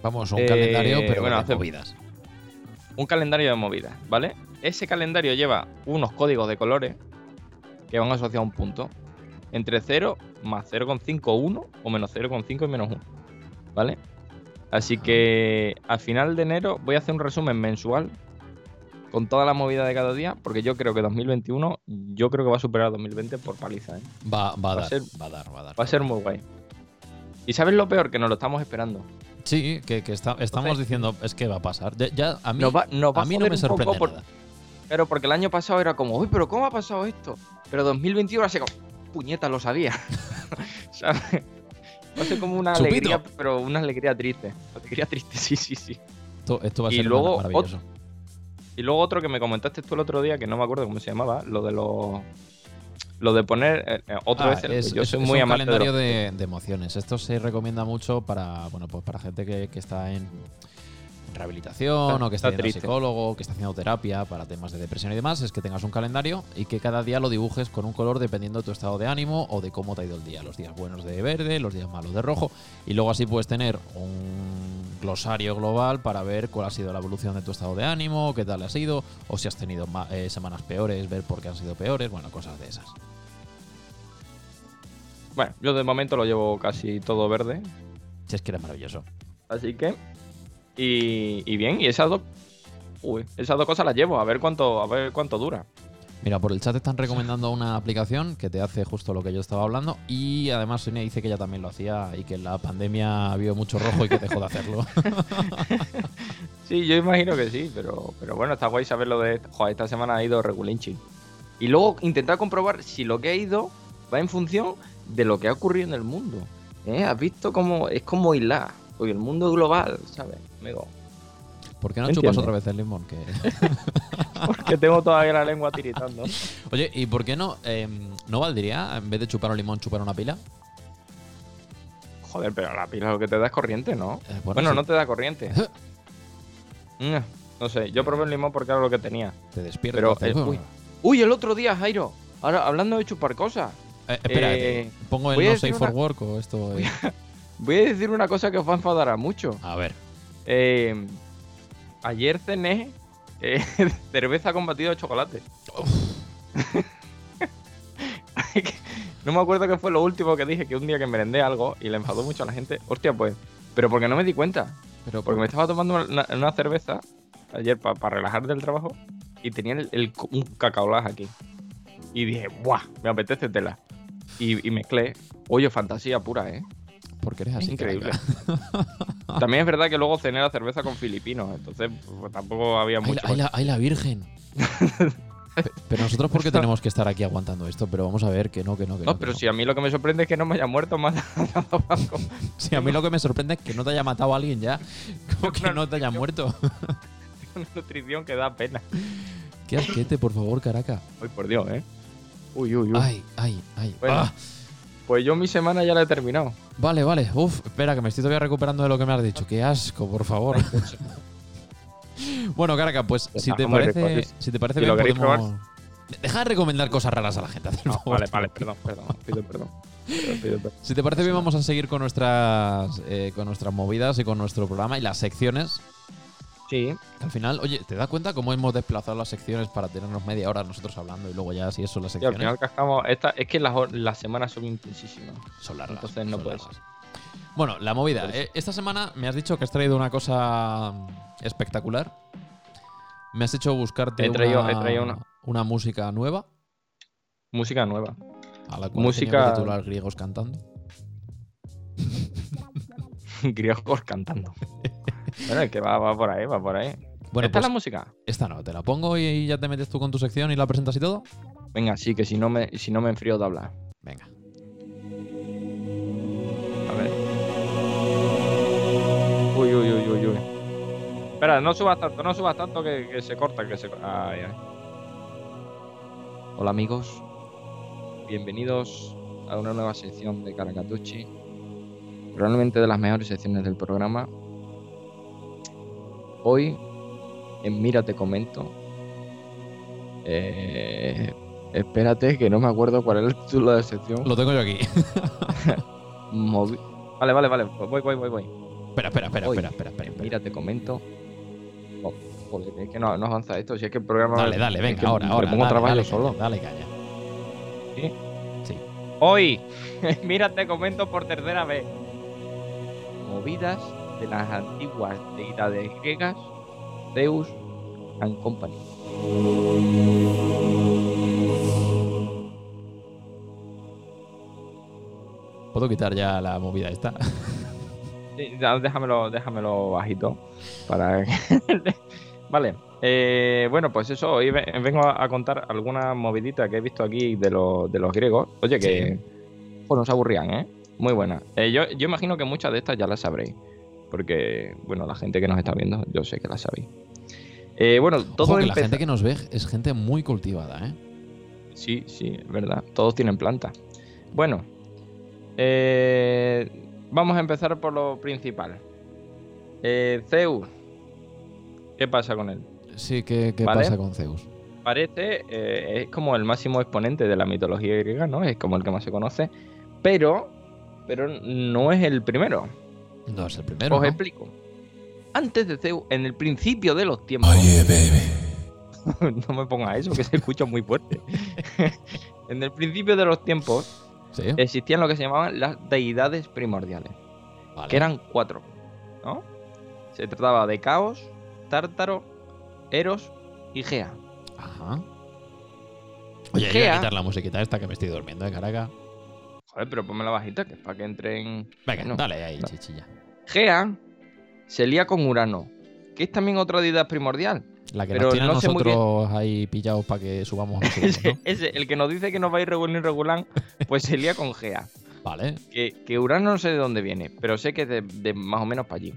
Speaker 2: vamos un
Speaker 3: Eh,
Speaker 2: calendario pero
Speaker 3: bueno,
Speaker 2: de
Speaker 3: hace-
Speaker 2: movidas
Speaker 3: un calendario de movidas, ¿vale? Ese calendario lleva unos códigos de colores que van asociados a un punto. Entre 0 más 0,5, 1 o menos 0,5 y menos 1. ¿Vale? Así que al final de enero voy a hacer un resumen mensual con toda la movida de cada día, porque yo creo que 2021, yo creo que va a superar a 2020 por paliza, ¿eh?
Speaker 2: va, va a
Speaker 3: va
Speaker 2: dar
Speaker 3: ser-
Speaker 2: va a dar va a dar
Speaker 3: Va a ser muy guay. ¿Y sabes lo peor? Que nos lo estamos esperando.
Speaker 2: sí que, que está- estamos
Speaker 3: Entonces-
Speaker 2: diciendo es que va a pasar ya, a mí
Speaker 3: Nos va, nos va
Speaker 2: a mí no me sorprende
Speaker 3: por-
Speaker 2: nada
Speaker 3: Pero porque el año pasado era como, uy, pero ¿cómo ha pasado esto? Pero 2021 así como, puñeta, lo sabía. ¿Sabes? Va a ser como una
Speaker 2: Chupito.
Speaker 3: alegría, pero una alegría triste. Alegría triste, sí, sí, sí.
Speaker 2: esto, esto va a
Speaker 3: Y
Speaker 2: ser
Speaker 3: luego
Speaker 2: mar- maravilloso
Speaker 3: Y luego otro que me comentaste tú el otro día, que no me acuerdo cómo se llamaba, lo de los. Lo de poner eh, eh, otro
Speaker 2: Ah,
Speaker 3: Excel,
Speaker 2: es,
Speaker 3: yo soy
Speaker 2: es
Speaker 3: muy
Speaker 2: un
Speaker 3: amante de los-
Speaker 2: calendario de, de emociones. Esto se recomienda mucho para, bueno, pues para gente que, que está en rehabilitación
Speaker 3: Está-
Speaker 2: o que está,
Speaker 3: está
Speaker 2: yendo psicólogo, que está haciendo terapia para temas de depresión y demás, es que tengas un calendario y que cada día lo dibujes con un color dependiendo de tu estado de ánimo o de cómo te ha ido el día. Los días buenos de verde, los días malos de rojo. Y luego así puedes tener un glosario global para ver cuál ha sido la evolución de tu estado de ánimo, qué tal ha sido, o si has tenido eh, semanas peores, ver por qué han sido peores, bueno, cosas de esas.
Speaker 3: Bueno, yo de momento lo llevo casi todo verde.
Speaker 2: Si es que era maravilloso.
Speaker 3: Así que. Y, y bien, y esas dos. Uy, esas dos cosas las llevo, a ver cuánto, a ver cuánto dura.
Speaker 2: Mira, por el chat están recomendando una aplicación que te hace justo lo que yo estaba hablando y además Sonia dice que ella también lo hacía y que en la pandemia vio mucho rojo y que dejó de hacerlo.
Speaker 3: Sí, yo imagino que sí, pero, pero bueno, está guay saberlo de. Joder, esta semana ha ido regulinchi. Y luego intentar comprobar si lo que ha ido va en función de lo que ha ocurrido en el mundo. ¿Eh? ¿Has visto cómo es como hilar? Uy, el mundo global, ¿sabes? Amigo.
Speaker 2: ¿Por qué no
Speaker 3: ¿Me
Speaker 2: chupas otra vez el limón? Que...
Speaker 3: Porque tengo todavía la lengua tiritando.
Speaker 2: Oye, ¿y por qué no? eh, ¿No valdría, en vez de chupar un limón, chupar una pila?
Speaker 3: Joder, pero la pila lo que te da es corriente, ¿no?
Speaker 2: Eh,
Speaker 3: Bueno,
Speaker 2: sí,
Speaker 3: no te da corriente. Mm, No sé, yo probé el limón porque era lo que tenía.
Speaker 2: te despierta.
Speaker 3: Pero,
Speaker 2: hace-
Speaker 3: eh, uy. Uy, el otro día, Jairo. Ahora, hablando de chupar cosas.
Speaker 2: Eh, espera,
Speaker 3: eh,
Speaker 2: ¿pongo el no safe for
Speaker 3: una-
Speaker 2: work o esto?
Speaker 3: Voy a decir una cosa que os va a enfadar a mucho.
Speaker 2: A ver.
Speaker 3: Eh, ayer cené eh, cerveza con batido de chocolate. no me acuerdo qué fue lo último que dije, que un día que merendé algo y le enfadó mucho a la gente. Hostia, pues. Pero porque no me di cuenta.
Speaker 2: Pero
Speaker 3: Porque me estaba tomando una, una cerveza ayer para relajar del trabajo y tenía el, el- un cacaolás aquí. Y dije, ¡buah! Me apetece tela. Y, y mezclé. Oye, fantasía pura, ¿eh?
Speaker 2: Porque eres así.
Speaker 3: Increíble. También es verdad que luego cené la cerveza con filipinos, entonces pues, tampoco había
Speaker 2: Ay,
Speaker 3: mucho.
Speaker 2: la, ay, la- ay, la virgen. Pe- pero nosotros, ¿por qué tenemos que estar aquí aguantando esto? Pero vamos a ver que no, que no, que no.
Speaker 3: no, pero
Speaker 2: no.
Speaker 3: si a mí lo que me sorprende es que no me haya muerto más.
Speaker 2: Sí, a mí lo que me sorprende es que no te haya matado alguien ya. Como que no te haya muerto.
Speaker 3: una nutrición que da pena.
Speaker 2: Qué asquete, por favor, caraca.
Speaker 3: Uy, por Dios, ¿eh? Uy, uy, uy.
Speaker 2: Ay, ay, ay.
Speaker 3: Bueno.
Speaker 2: Ah,
Speaker 3: Pues yo mi semana ya la he terminado.
Speaker 2: vale, vale. Uf, espera, que me estoy todavía recuperando de lo que me has dicho. Qué asco, por favor. bueno, caraca, pues si te
Speaker 3: rico,
Speaker 2: parece, si te parece
Speaker 3: Si
Speaker 2: podemos... Deja de recomendar cosas raras a la gente.
Speaker 3: No,
Speaker 2: favor.
Speaker 3: vale, vale, perdón, perdón. Pido perdón. Pido, pido perdón.
Speaker 2: Si te parece bien, vamos a seguir con nuestras, eh, con nuestras movidas y con nuestro programa y las secciones.
Speaker 3: Sí,
Speaker 2: Al final, oye, ¿te das cuenta cómo hemos desplazado las secciones para tenernos media hora nosotros hablando y luego ya si eso las
Speaker 3: y al
Speaker 2: secciones
Speaker 3: final cascamos. Esta, es que las, las semanas son intensísimas.
Speaker 2: son largas?
Speaker 3: entonces no
Speaker 2: son
Speaker 3: puede
Speaker 2: largas. Bueno, la movida. Eh, esta semana me has dicho que has traído una cosa espectacular. Me has hecho buscarte
Speaker 3: He traído-
Speaker 2: una,
Speaker 3: he traído una.
Speaker 2: una música nueva
Speaker 3: Música nueva.
Speaker 2: a la cual
Speaker 3: Música-
Speaker 2: titular griegos cantando.
Speaker 3: Griegos cantando. bueno, es que va, va por ahí, va por ahí.
Speaker 2: Bueno,
Speaker 3: ¿Esta
Speaker 2: pues
Speaker 3: es la música?
Speaker 2: esta no, te la pongo y ya te metes tú con tu sección y la presentas y todo.
Speaker 3: Venga, sí, que si no me, si no me enfrío de hablar.
Speaker 2: Venga.
Speaker 3: A ver. Uy, uy, uy, uy, uy. Espera, no subas tanto, no subas tanto que, que se corta, que se Ay, ay. Hola amigos. Bienvenidos a una nueva sección de Caracatucci. Probablemente de las mejores secciones del programa. Hoy, en Mira te comento. Eh, espérate, que no me acuerdo cuál era el título de la sección.
Speaker 2: Lo tengo yo aquí.
Speaker 3: Vale, vale, vale. Voy, voy, voy, voy.
Speaker 2: espera, espera, espera,
Speaker 3: Voy.
Speaker 2: espera, espera, espera, espera.
Speaker 3: Mira, te comento. Oh, joder, es que no, no avanza esto. Si es que el programa.
Speaker 2: Dale, dale,
Speaker 3: es
Speaker 2: venga,
Speaker 3: que
Speaker 2: ahora,
Speaker 3: me
Speaker 2: ahora.
Speaker 3: pongo
Speaker 2: dale,
Speaker 3: trabajo
Speaker 2: dale,
Speaker 3: solo.
Speaker 2: Dale caña.
Speaker 3: ¿Sí?
Speaker 2: Sí.
Speaker 3: Hoy, mira, te comento por tercera vez. Movidas de las antiguas deidades griegas, Zeus and Company.
Speaker 2: ¿Puedo quitar ya la movida esta?
Speaker 3: Sí, déjamelo, déjamelo bajito. Para Vale. eh, bueno, pues eso, hoy ve- vengo a, contar algunas moviditas que he visto aquí de, los de los griegos. Oye, que pues, no se aburrían, ¿eh? Muy buenas. Eh, yo, yo imagino que muchas de estas ya las sabréis. Porque, bueno, la gente que nos está viendo, yo sé que las sabéis. Eh, bueno, todo
Speaker 2: Ojo, que la gente que nos ve es gente muy cultivada, ¿eh?
Speaker 3: Sí, sí, es verdad. Todos tienen planta. Bueno, eh, vamos a empezar por lo principal. Eh, Zeus. ¿Qué pasa con él?
Speaker 2: Sí, ¿qué, qué
Speaker 3: Vale.
Speaker 2: pasa con Zeus?
Speaker 3: Parece, eh, es como el máximo exponente de la mitología griega, ¿no? Es como el que más se conoce. Pero, pero no es el primero.
Speaker 2: No es el primero.
Speaker 3: Os
Speaker 2: ¿no?
Speaker 3: explico. Antes de Zeus, en el principio de los tiempos. no me ponga eso, que se escucha muy fuerte. en el principio de los tiempos
Speaker 2: Sí,
Speaker 3: existían lo que se llamaban las deidades primordiales,
Speaker 2: vale.
Speaker 3: que eran cuatro, ¿no? Se trataba de Caos, Tártaro, Eros y Gea.
Speaker 2: Ajá. Oye, yo voy a
Speaker 3: Gea-
Speaker 2: quitar la musiquita esta que me estoy durmiendo, ¿eh, caraca?
Speaker 3: Joder, pero ponme la bajita, que es para que entren...
Speaker 2: Venga, dale ahí,
Speaker 3: no.
Speaker 2: chichilla.
Speaker 3: Gea se lía con Urano, que es también otra deidad primordial.
Speaker 2: La que
Speaker 3: Pero
Speaker 2: nos tiene
Speaker 3: no
Speaker 2: nosotros ahí pillados para que subamos nosotros,
Speaker 3: Ese,
Speaker 2: ¿no?
Speaker 3: ese, el que nos dice que no va a ir regular regular, pues se lía con Gea.
Speaker 2: Vale.
Speaker 3: que, que Urano no sé de dónde viene, pero sé que es de, de más o menos para allí.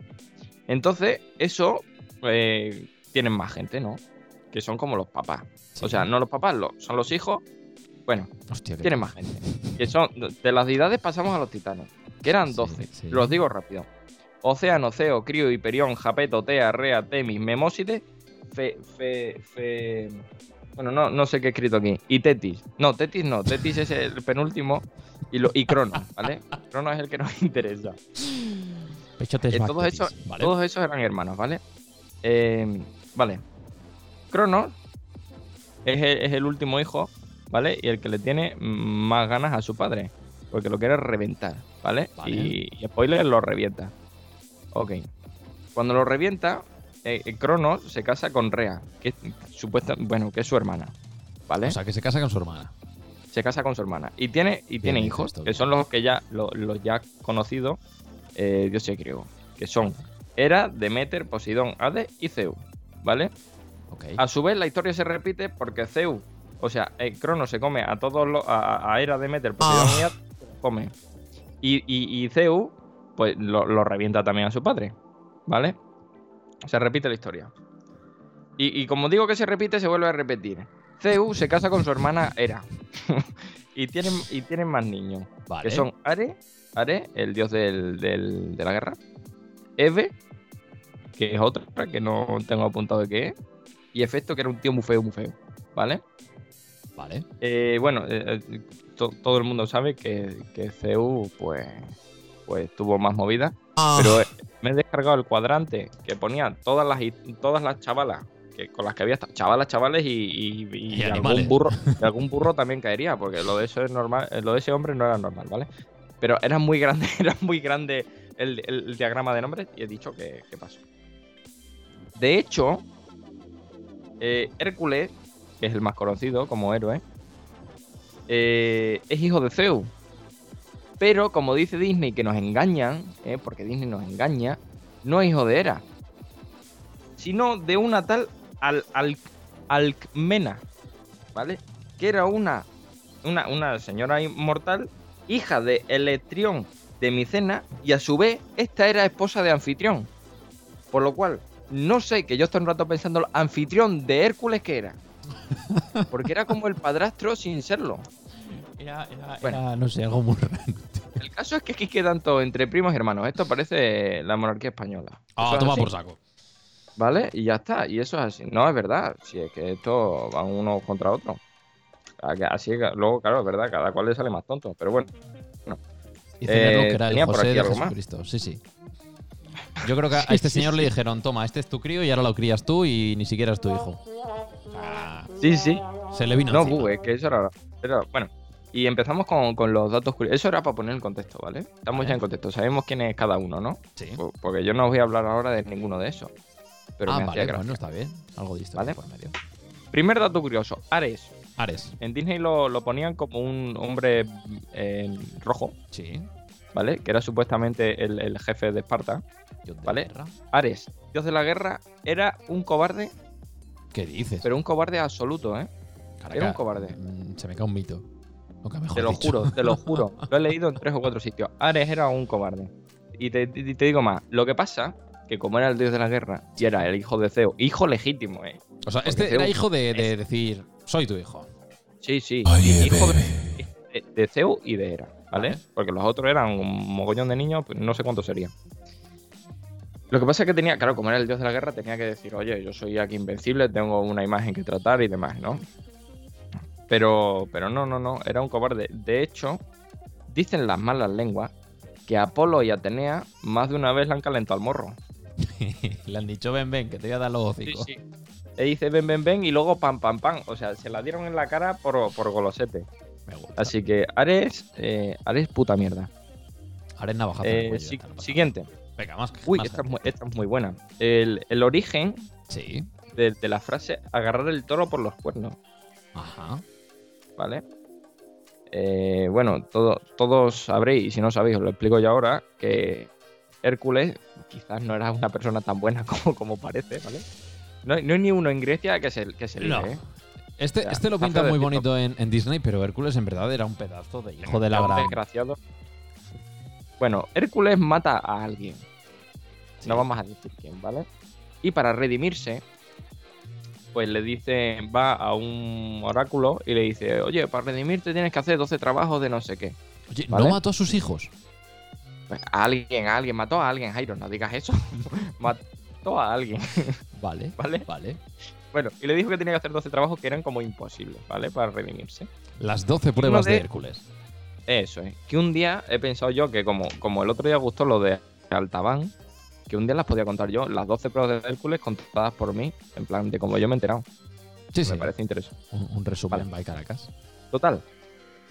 Speaker 3: Entonces, eso eh, tienen más gente, ¿no? Que son como los papás.
Speaker 2: Sí.
Speaker 3: O sea, no los papás, lo- son los hijos. Bueno,
Speaker 2: Hostia,
Speaker 3: tienen más gente. Que son, de las deidades pasamos a los titanes, que eran
Speaker 2: Sí,
Speaker 3: 12.
Speaker 2: sí.
Speaker 3: Los digo rápido. Océano, Ceo, Crío, Hiperión, Japeto, Tea, Rea, Temis, Memóside, Fe, Fe, Fe... Bueno, no, no sé qué he escrito aquí. Y Tetis. No, Tetis no. Tetis es el penúltimo. Y, lo, y Cronos, ¿vale? Cronos es el que nos interesa. Eh, todos, esos,
Speaker 2: ¿vale?
Speaker 3: todos esos eran hermanos, ¿vale? Eh, vale. Es el, es el último hijo, ¿vale? Y el que le tiene más ganas a su padre. Porque lo quiere reventar, ¿vale?
Speaker 2: Vale.
Speaker 3: Y, y spoiler, lo revienta. Ok. Cuando lo revienta, eh, eh, Cronos se casa con Rea, que es supuesta, bueno, que es su hermana, ¿vale?
Speaker 2: O sea, que se casa con su hermana.
Speaker 3: se casa con su hermana y tiene y tiene hijos que son los que ya lo- los ya conocidos eh, dioses griegos que son Hera, Demeter, Poseidón, Hades y Zeus, ¿vale?
Speaker 2: Ok.
Speaker 3: A su vez la historia se repite porque Zeus, o sea, eh, Cronos se come a todos los a, a Hera, Demeter, Poseidón
Speaker 2: Ah.
Speaker 3: y Hades, se los come y, y, y Zeus pues lo, lo revienta también a su padre, ¿vale? Se repite la historia. Y, y como digo que se repite, se vuelve a repetir. Zeus se casa con su hermana Hera. y, tienen, y tienen más niños.
Speaker 2: vale.
Speaker 3: Que son Are, Are, el dios del- del- de la guerra. Eve, que es otra que no tengo apuntado de qué es. Y Efecto, que era un tío muy feo, muy feo. ¿Vale?
Speaker 2: Vale.
Speaker 3: Eh, bueno, eh, eh, to- todo el mundo sabe que, que Zeus, pues, pues tuvo más movida.
Speaker 2: Ah.
Speaker 3: Pero me he descargado el cuadrante que ponía todas las, todas las chavalas que, con las que había estado. Chavalas, chavales y, y- y
Speaker 2: Y
Speaker 3: algún burro. y algún burro también caería, porque lo de eso es normal, lo de ese hombre no era normal, ¿vale? Pero era muy grande, era muy grande el, el- el diagrama de nombres y he dicho que, que pasó. De hecho, eh, Hércules, que es el más conocido como héroe, eh, es hijo de Zeus. Pero como dice Disney que nos engañan, eh, porque Disney nos engaña, no es hijo de Hera, sino de una tal Al Al- Alcmena, ¿vale? Que era una, una, una señora inmortal, hija de Electrión de Micena, y a su vez esta era esposa de Anfitrión. Por lo cual, no sé, que yo estoy un rato pensando, anfitrión de Hércules que era. Porque era como el padrastro sin serlo.
Speaker 2: Era, era-
Speaker 3: Bueno.
Speaker 2: era, no sé, algo muy raro.
Speaker 3: El caso es que aquí quedan todos entre primos y hermanos. Esto parece la monarquía española.
Speaker 2: Ah, toma por saco.
Speaker 3: ¿Vale? Y ya está. Y eso es así. No, es verdad. Si es que esto van uno contra otro. Así que luego, claro, es verdad, cada cual le sale más tonto. Pero bueno, Eh,
Speaker 2: el
Speaker 3: tenía por
Speaker 2: José de. Jesucristo. Sí, sí. Yo creo que a este señor le dijeron, toma, este es tu crío y ahora lo crías tú y ni siquiera es tu hijo. Ah,
Speaker 3: sí, sí.
Speaker 2: se le vino
Speaker 3: No,
Speaker 2: encima.
Speaker 3: bu, es que eso era, era- Bueno, y empezamos con, con los datos curiosos. Eso era para poner en contexto, ¿vale? Estamos
Speaker 2: Vale.
Speaker 3: ya en contexto. Sabemos quién es cada uno, ¿no?
Speaker 2: Sí.
Speaker 3: Po- Porque yo no os voy a hablar ahora de ninguno de esos. Pero
Speaker 2: ah,
Speaker 3: me
Speaker 2: vale, bueno, está bien. Algo de
Speaker 3: Vale.
Speaker 2: por medio.
Speaker 3: Primer dato curioso: Ares.
Speaker 2: Ares.
Speaker 3: En Disney lo, lo ponían como un hombre eh, rojo,
Speaker 2: Sí.
Speaker 3: ¿vale? Que era supuestamente el, el jefe de Esparta.
Speaker 2: Dios de
Speaker 3: Vale.
Speaker 2: guerra.
Speaker 3: Ares, dios de la guerra, era un cobarde,
Speaker 2: ¿Qué dices?
Speaker 3: pero un cobarde absoluto, ¿eh?
Speaker 2: Caraca,
Speaker 3: era un cobarde.
Speaker 2: mm, Se me cae un mito. Nunca mejor
Speaker 3: Te lo
Speaker 2: dicho.
Speaker 3: juro, te lo juro. Lo he leído en tres o cuatro sitios. Ares era un cobarde. Y te, digo más, lo que pasa, que como era el dios de la guerra y era el hijo de Zeus, hijo legítimo, ¿eh?
Speaker 2: O sea,
Speaker 3: Porque
Speaker 2: este
Speaker 3: Zeus
Speaker 2: era hijo de, de decir, soy tu hijo.
Speaker 3: Sí, sí.
Speaker 4: Oye,
Speaker 3: hijo de,
Speaker 4: bebé.
Speaker 3: de- de Zeus y de Hera, ¿vale?
Speaker 2: Vale.
Speaker 3: Porque los otros eran un mogollón de niños, pues no sé cuántos serían. Lo que pasa es que tenía, claro, como era el dios de la guerra, tenía que decir, oye, yo soy aquí invencible, tengo una imagen que tratar y demás, ¿no? Pero, pero no, no, no, era un cobarde. De hecho, dicen las malas lenguas que Apolo y Atenea más de una vez le han calentado al morro.
Speaker 2: Le han dicho, ven, ven, que te voy a dar los hocicos.
Speaker 3: Le dice ven, ven, ven y luego pam, pam, pam. O sea, se la dieron en la cara por, por golosete.
Speaker 2: Me gusta.
Speaker 3: Así que Ares, eh, Ares puta mierda.
Speaker 2: Haré navajazo
Speaker 3: Eh, si- siguiente.
Speaker 2: Venga, más.
Speaker 3: Uy,
Speaker 2: más
Speaker 3: esta es, muy, esta es muy buena. El, el origen
Speaker 2: Sí.
Speaker 3: de, de la frase agarrar el toro por los cuernos,
Speaker 2: Ajá.
Speaker 3: ¿vale? Eh, bueno, todo- todos sabréis, y si no sabéis, os lo explico yo ahora, que Hércules quizás no era una persona tan buena como, como parece, ¿vale? No, hay- no hay ni uno en Grecia que se, que se
Speaker 2: No.
Speaker 3: ¿eh?
Speaker 2: Este,
Speaker 3: O sea,
Speaker 2: este lo pinta muy bonito en, en Disney, pero Hércules en verdad era un pedazo de hijo de la gran.
Speaker 3: desgraciado. Bueno, Hércules mata a alguien.
Speaker 2: Sí.
Speaker 3: No vamos a decir quién, ¿vale? Y para redimirse, pues le dice, va a un oráculo y le dice, oye, para redimirte tienes que hacer 12 trabajos de no sé qué.
Speaker 2: Oye,
Speaker 3: ¿Vale?
Speaker 2: ¿no mató a sus hijos?
Speaker 3: Pues a alguien, a alguien, mató a alguien, Jairo, no digas eso. mató a alguien,
Speaker 2: Vale,
Speaker 3: ¿vale?
Speaker 2: vale.
Speaker 3: Bueno, y le dijo que tenía que hacer 12 trabajos que eran como imposibles, ¿vale? Para redimirse.
Speaker 2: Las 12 pruebas
Speaker 3: de-
Speaker 2: de Hércules.
Speaker 3: Eso es. Que un día he pensado yo que como, como el otro día gustó lo de Altabán, que un día las podía contar yo, las 12 pruebas de Hércules contadas por mí, en plan de como yo me he enterado.
Speaker 2: Sí, sí.
Speaker 3: Me parece interesante.
Speaker 2: Un, un resumen
Speaker 3: Vale.
Speaker 2: by Caracas.
Speaker 3: Total.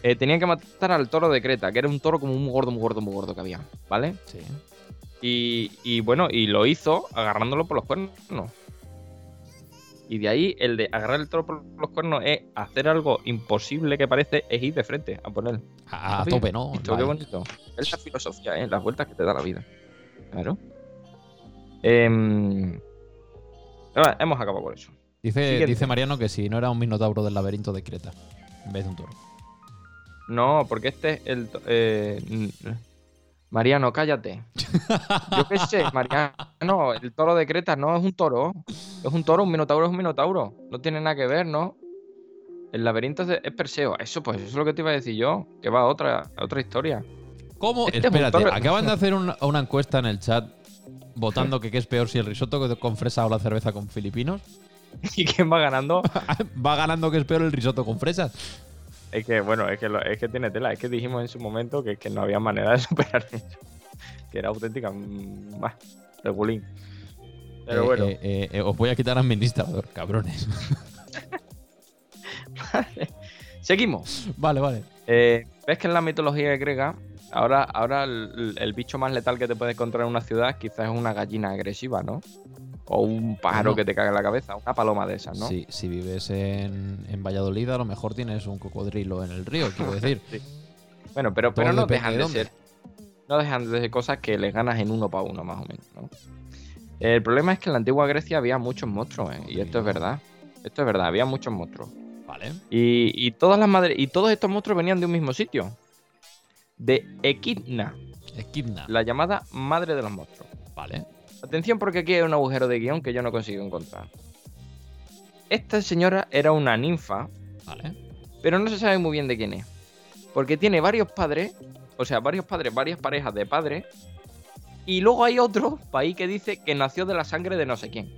Speaker 3: Eh, tenían que matar al toro de Creta, que era un toro como muy gordo, muy gordo, muy gordo que había, ¿vale?
Speaker 2: Sí.
Speaker 3: Y, y bueno, y lo hizo agarrándolo por los cuernos. Y de ahí el de agarrar el toro por los cuernos es hacer algo imposible que parece, es ir de frente a poner.
Speaker 2: A, a tope, ¿no?
Speaker 3: Esto, qué bonito. Es la filosofía, ¿eh? Las vueltas que te da la vida. Claro. Ah, hemos acabado con eso.
Speaker 2: Dice, dice Mariano que si no era un minotauro del laberinto de Creta, en vez de un toro.
Speaker 3: No, porque este es el. eh, Mariano, cállate. Yo qué sé, Mariano, el toro de Creta no es un toro. Es un toro, un minotauro es un minotauro. No tiene nada que ver, ¿no? El laberinto es, Perseo. Eso, pues, eso es lo que te iba a decir yo. Que va a otra, a otra historia.
Speaker 2: ¿Cómo?
Speaker 3: Este
Speaker 2: Espérate, acaban de hacer una, una encuesta en el chat votando que qué es peor si el risotto con fresa o la cerveza con filipinos.
Speaker 3: ¿Y quién va ganando?
Speaker 2: Va ganando que es peor el risotto con fresas.
Speaker 3: Es que, bueno, es que, lo- es que tiene tela. Es que dijimos en su momento que, que no había manera de superar eso. Que era auténtica. mm, bah, regulín. Pero
Speaker 2: Eh,
Speaker 3: bueno.
Speaker 2: eh, eh, os voy a quitar administrador, cabrones.
Speaker 3: Seguimos.
Speaker 2: vale, vale.
Speaker 3: Eh, ¿Ves que en la mitología griega, ahora, ahora el, el bicho más letal que te puedes encontrar en una ciudad quizás es una gallina agresiva, ¿no? O un pájaro que te caga en la cabeza, una paloma de esas, ¿no?
Speaker 2: Sí, si vives en, en Valladolid, a lo mejor tienes un cocodrilo en el río, quiero decir.
Speaker 3: Bueno, pero, pero no dejan
Speaker 2: de
Speaker 3: ser. No dejan de ser cosas que les ganas en uno para uno, más o menos, ¿no? El problema es que en la antigua Grecia había muchos monstruos, ¿eh? Y esto es verdad. Esto es verdad, había muchos monstruos.
Speaker 2: Vale.
Speaker 3: Y, y todas las madres. Y todos estos monstruos venían de un mismo sitio. De Equidna,
Speaker 2: Equidna.
Speaker 3: la llamada madre de los monstruos.
Speaker 2: Vale.
Speaker 3: Atención porque aquí hay un agujero de guion que yo no consigo encontrar. Esta señora era una ninfa,
Speaker 2: Vale.
Speaker 3: pero no se sabe muy bien de quién es. Porque tiene varios padres, o sea, varios padres, varias parejas de padres. Y luego hay otro país que dice que nació de la sangre de no sé quién.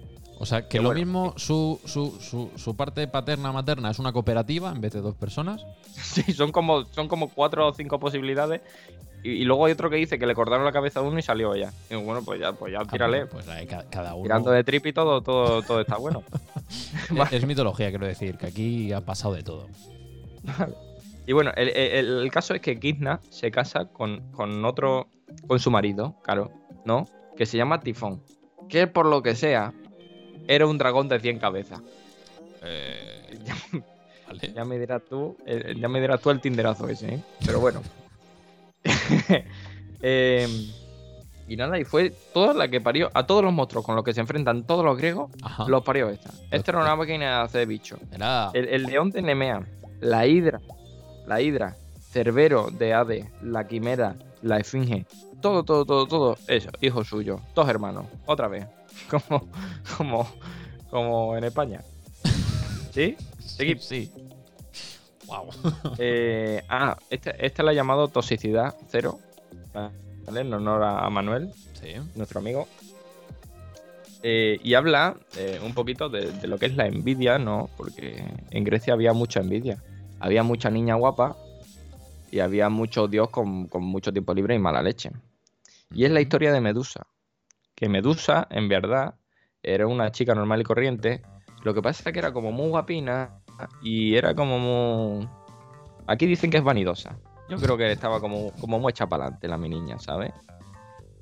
Speaker 2: O sea, que lo
Speaker 3: bueno.
Speaker 2: mismo, su, su, su, su parte paterna-materna es una cooperativa en vez de dos personas.
Speaker 3: Sí, son como, son como cuatro o cinco posibilidades. Y, y luego hay otro que dice que le cortaron la cabeza a uno y salió ella. Y bueno, pues ya, pues ya
Speaker 2: Ah,
Speaker 3: tírale.
Speaker 2: pues ahí ca- cada uno.
Speaker 3: Tirando de trip y todo, todo, todo está bueno.
Speaker 2: Es, es mitología, quiero decir, que aquí ha pasado de todo.
Speaker 3: Y bueno, el, el- el caso es que Kizna se casa con, con otro, con su marido, claro, ¿no? Que se llama Tifón. Que por lo que sea, era un dragón de 100 cabezas. Ya,
Speaker 2: Vale.
Speaker 3: ya me dirás tú, eh, ya me dirás tú el tinderazo ese, ¿eh? Pero bueno. Em, y nada, y fue toda la que parió a todos los monstruos con los que se enfrentan todos los griegos,
Speaker 2: Ajá.
Speaker 3: los parió esta. Esta era una máquina de hacer bicho.
Speaker 2: Era.
Speaker 3: El, el león de Nemea, la hidra, la hidra, Cerbero de Hades, la quimera, la esfinge, todo, todo, todo, todo, eso, hijo suyo, dos hermanos, otra vez, como, como, como en España. ¿Sí?
Speaker 2: Sí, sí. Wow.
Speaker 3: Eh, ah, este, este la ha llamado toxicidad cero, ¿vale? En honor a, Manuel,
Speaker 2: Sí.
Speaker 3: nuestro amigo. Eh, y habla eh, un poquito de, de lo que es la envidia, ¿no? Porque en Grecia había mucha envidia. Había mucha niña guapa y había mucho dios con, con mucho tiempo libre y mala leche. Y es la historia de Medusa. Que Medusa, en verdad, era una chica normal y corriente. Lo que pasa es que era como muy guapina y era como muy... Aquí dicen que es vanidosa. Yo creo que estaba como, como muy hecha para adelante la mi niña, ¿sabes?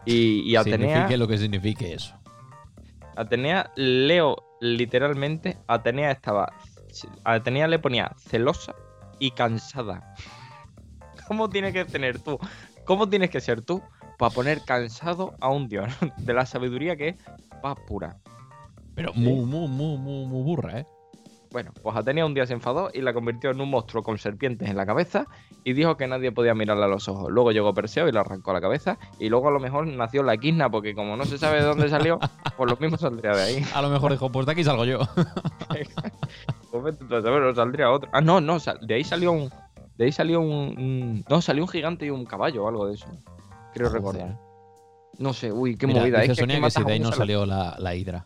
Speaker 3: Y, y Atenea...
Speaker 2: Signifique lo que signifique eso.
Speaker 3: Atenea, leo literalmente, Atenea estaba. Atenea le ponía celosa y cansada. ¿Cómo tienes que tener tú? ¿Cómo tienes que ser tú para poner cansado a un dios? De la sabiduría que es paz pura.
Speaker 2: Pero muy, muy, muy, muy, muy burra, ¿eh?
Speaker 3: Bueno, pues Atenea un día se enfadó y la convirtió en un monstruo con serpientes en la cabeza y dijo que nadie podía mirarle a los ojos. Luego llegó Perseo y le arrancó la cabeza y luego a lo mejor nació la Equidna porque como no se sabe de dónde salió, pues lo mismo saldría de ahí.
Speaker 2: A lo mejor dijo, pues de aquí salgo yo.
Speaker 3: Pues saber, saldría otro. Ah, no, no, de ahí salió un... De ahí salió un- No, salió un gigante y un caballo o algo de eso. Creo recordar. No sé, uy, qué
Speaker 2: Mira,
Speaker 3: movida.
Speaker 2: dice
Speaker 3: es que
Speaker 2: que si de ahí no salió la, la hidra.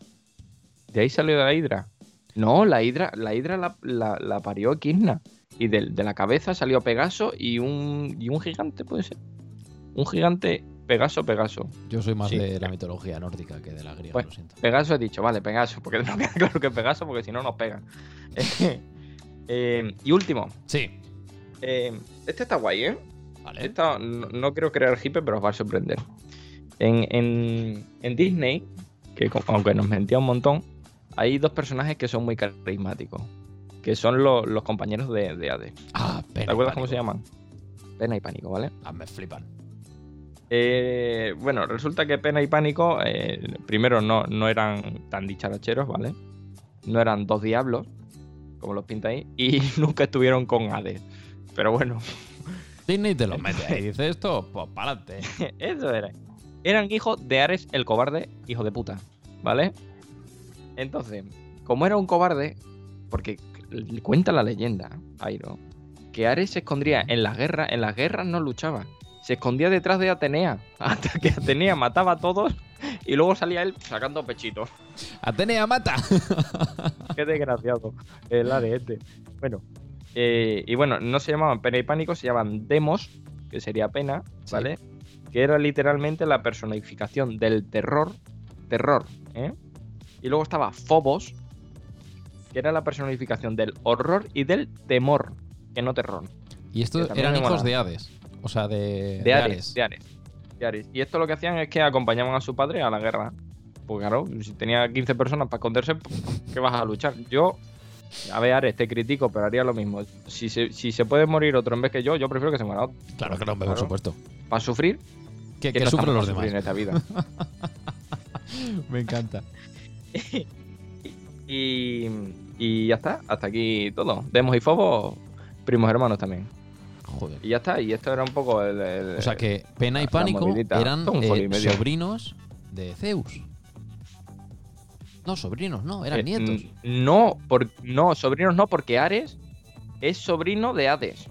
Speaker 3: ¿De ahí salió de la hidra? No, la hidra, la hidra la, la- la parió Equidna. Y del- de, la cabeza salió Pegaso y un, y un gigante, puede ser. Un gigante Pegaso, Pegaso.
Speaker 2: Yo soy más
Speaker 3: Sí.
Speaker 2: de la mitología nórdica que de la griega,
Speaker 3: Bueno.
Speaker 2: lo siento.
Speaker 3: Pegaso he dicho, vale, Pegaso, porque no queda claro que es Pegaso, porque si no nos pegan. Eh, y último,
Speaker 2: Sí.
Speaker 3: eh, este está guay, ¿eh?
Speaker 2: Vale.
Speaker 3: Esta no, no quiero crear hipe, pero os va a sorprender. En, en- en Disney, que aunque nos mentía un montón, hay dos personajes que son muy carismáticos. Que son lo- los compañeros de, de Hades.
Speaker 2: Ah, pena.
Speaker 3: ¿Te
Speaker 2: y
Speaker 3: acuerdas cómo se llaman? Pena y pánico, ¿vale?
Speaker 2: Ah, me flipan.
Speaker 3: Eh, bueno, resulta que Pena y Pánico, eh, primero no, no eran tan dicharacheros, ¿vale? No eran dos diablos, como los pinta ahí, y nunca estuvieron con Hades. Pero bueno,
Speaker 2: Disney te lo mete ahí. Dice esto, pues pa'lante.
Speaker 3: Eso era. Eran hijos de Ares el cobarde, hijo de puta. ¿Vale? Entonces, como era un cobarde, porque cuenta la leyenda, Airo, que Ares se escondía en las guerras, en las guerras no luchaba. Se escondía detrás de Atenea, hasta que Atenea mataba a todos y luego salía él sacando pechito.
Speaker 2: Atenea, mata.
Speaker 3: Qué desgraciado. El Ares este. Bueno. Eh, y bueno, no se llamaban pena y pánico, se llamaban demos, que sería pena,
Speaker 2: Sí.
Speaker 3: ¿vale? Que era literalmente la personificación del terror. Terror, ¿eh? Y luego estaba Phobos, que era la personificación del horror y del temor, que no terror.
Speaker 2: Y estos eran hijos de Hades. O sea, de,
Speaker 3: De Ares, de Ares. de Ares. Y esto lo que hacían es que acompañaban a su padre a la guerra. Pues claro, si tenía 15 personas para esconderse, pues, ¿qué vas a luchar? Yo, a ver, Ares, te critico, pero haría lo mismo. Si se, si se puede morir otro en vez que yo, yo prefiero que se muera otro.
Speaker 2: Claro que no, por
Speaker 3: Claro.
Speaker 2: supuesto.
Speaker 3: Para sufrir,
Speaker 2: Que,
Speaker 3: que no
Speaker 2: sufren los demás.
Speaker 3: sufrir en esta vida.
Speaker 2: Me encanta.
Speaker 3: Y, y ya está, hasta aquí todo. Demos y Fobos, primos hermanos también.
Speaker 2: Joder.
Speaker 3: Y ya está, y esto era un poco el. el-
Speaker 2: O sea que Pena y Pánico eran eh, sobrinos de Zeus. No, sobrinos, no, eran
Speaker 3: eh,
Speaker 2: nietos.
Speaker 3: n- No, por, no, sobrinos no, porque Ares es sobrino de Hades.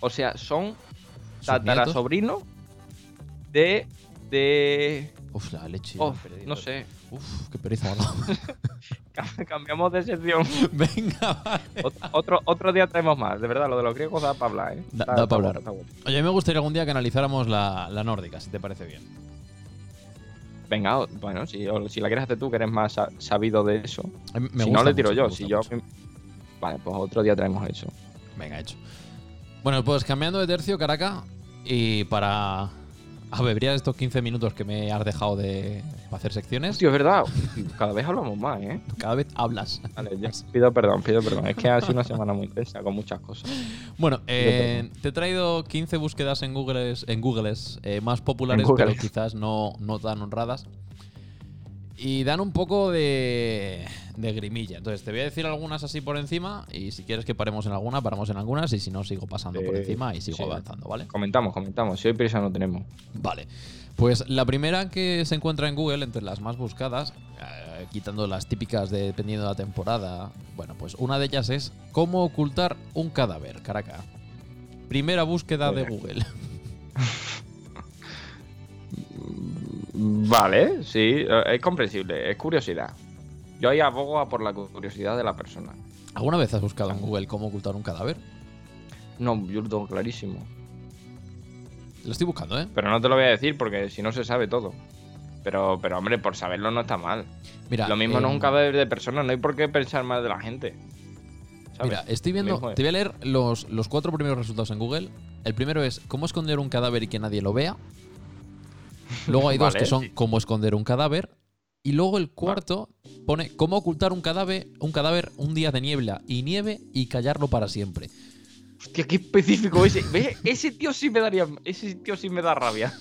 Speaker 3: O sea, son
Speaker 2: ¿Sus
Speaker 3: tatara
Speaker 2: nietos?
Speaker 3: sobrino de. de.
Speaker 2: Uf, la leche.
Speaker 3: oh,
Speaker 2: perdido.
Speaker 3: no sé.
Speaker 2: Uf, qué pereza
Speaker 3: Cambiamos de sección.
Speaker 2: Venga, vale.
Speaker 3: Ot- otro, otro día traemos más. De verdad, lo de los griegos da para hablar, ¿eh?
Speaker 2: Da-
Speaker 3: Está-
Speaker 2: da
Speaker 3: está
Speaker 2: pa'
Speaker 3: bueno,
Speaker 2: hablar. Oye, a mí me gustaría algún día que analizáramos la, la nórdica, si te parece bien.
Speaker 3: Venga, bueno, si, o si la quieres hacer tú, que eres más sa- sabido de eso.
Speaker 2: Me
Speaker 3: si no, le tiro
Speaker 2: mucho,
Speaker 3: yo. Si yo.
Speaker 2: mucho.
Speaker 3: Vale, pues otro día traemos eso.
Speaker 2: Venga, hecho. Bueno, pues cambiando de tercio, Caraca, y para abreviar estos 15 minutos que me has dejado de para hacer secciones,
Speaker 3: Hostia, es verdad. Cada vez hablamos más, ¿eh?
Speaker 2: cada vez hablas.
Speaker 3: Vale, ya. Pido perdón, pido perdón. Es que ha sido una semana muy intensa con muchas cosas.
Speaker 2: Bueno, eh, te he traído 15 búsquedas en Google, en Googles eh, más populares,
Speaker 3: En
Speaker 2: pero quizás no, no tan honradas. Y dan un poco de, de grimilla. Entonces, te voy a decir algunas así por encima. Y si quieres que paremos en alguna, paramos en algunas. Y si no, sigo pasando por encima y sigo
Speaker 3: sí.
Speaker 2: avanzando, ¿vale?
Speaker 3: Comentamos, comentamos. Si hoy prisa no tenemos.
Speaker 2: Vale. Pues la primera que se encuentra en Google, entre las más buscadas, eh, quitando las típicas de, dependiendo de la temporada, bueno, pues una de ellas es ¿Cómo ocultar un cadáver? Caraca. Primera búsqueda de. Google.
Speaker 3: Vale, sí, eh, es comprensible, es curiosidad. Yo ahí abogo a por la curiosidad de la persona.
Speaker 2: ¿Alguna vez has buscado en Google cómo ocultar un cadáver?
Speaker 3: No, yo lo tengo clarísimo.
Speaker 2: Lo estoy buscando, ¿eh?
Speaker 3: Pero no te lo voy a decir porque si no se sabe todo. Pero, pero hombre, por saberlo no está mal.
Speaker 2: Mira,
Speaker 3: lo mismo no es
Speaker 2: em,
Speaker 3: un cadáver de persona, no hay por qué pensar mal de la gente. ¿Sabes?
Speaker 2: Mira, estoy viendo. Te voy a leer los, los cuatro primeros resultados en Google. El primero es cómo esconder un cadáver y que nadie lo vea. Luego hay dos
Speaker 3: Vale,
Speaker 2: que son
Speaker 3: sí.
Speaker 2: cómo esconder un cadáver. Y luego el cuarto pone cómo ocultar un cadáver, un cadáver un día de niebla y nieve y callarlo para siempre.
Speaker 3: Hostia, qué específico ese. ¿Ves? Ese tío sí me daría. Ese tío sí me da rabia.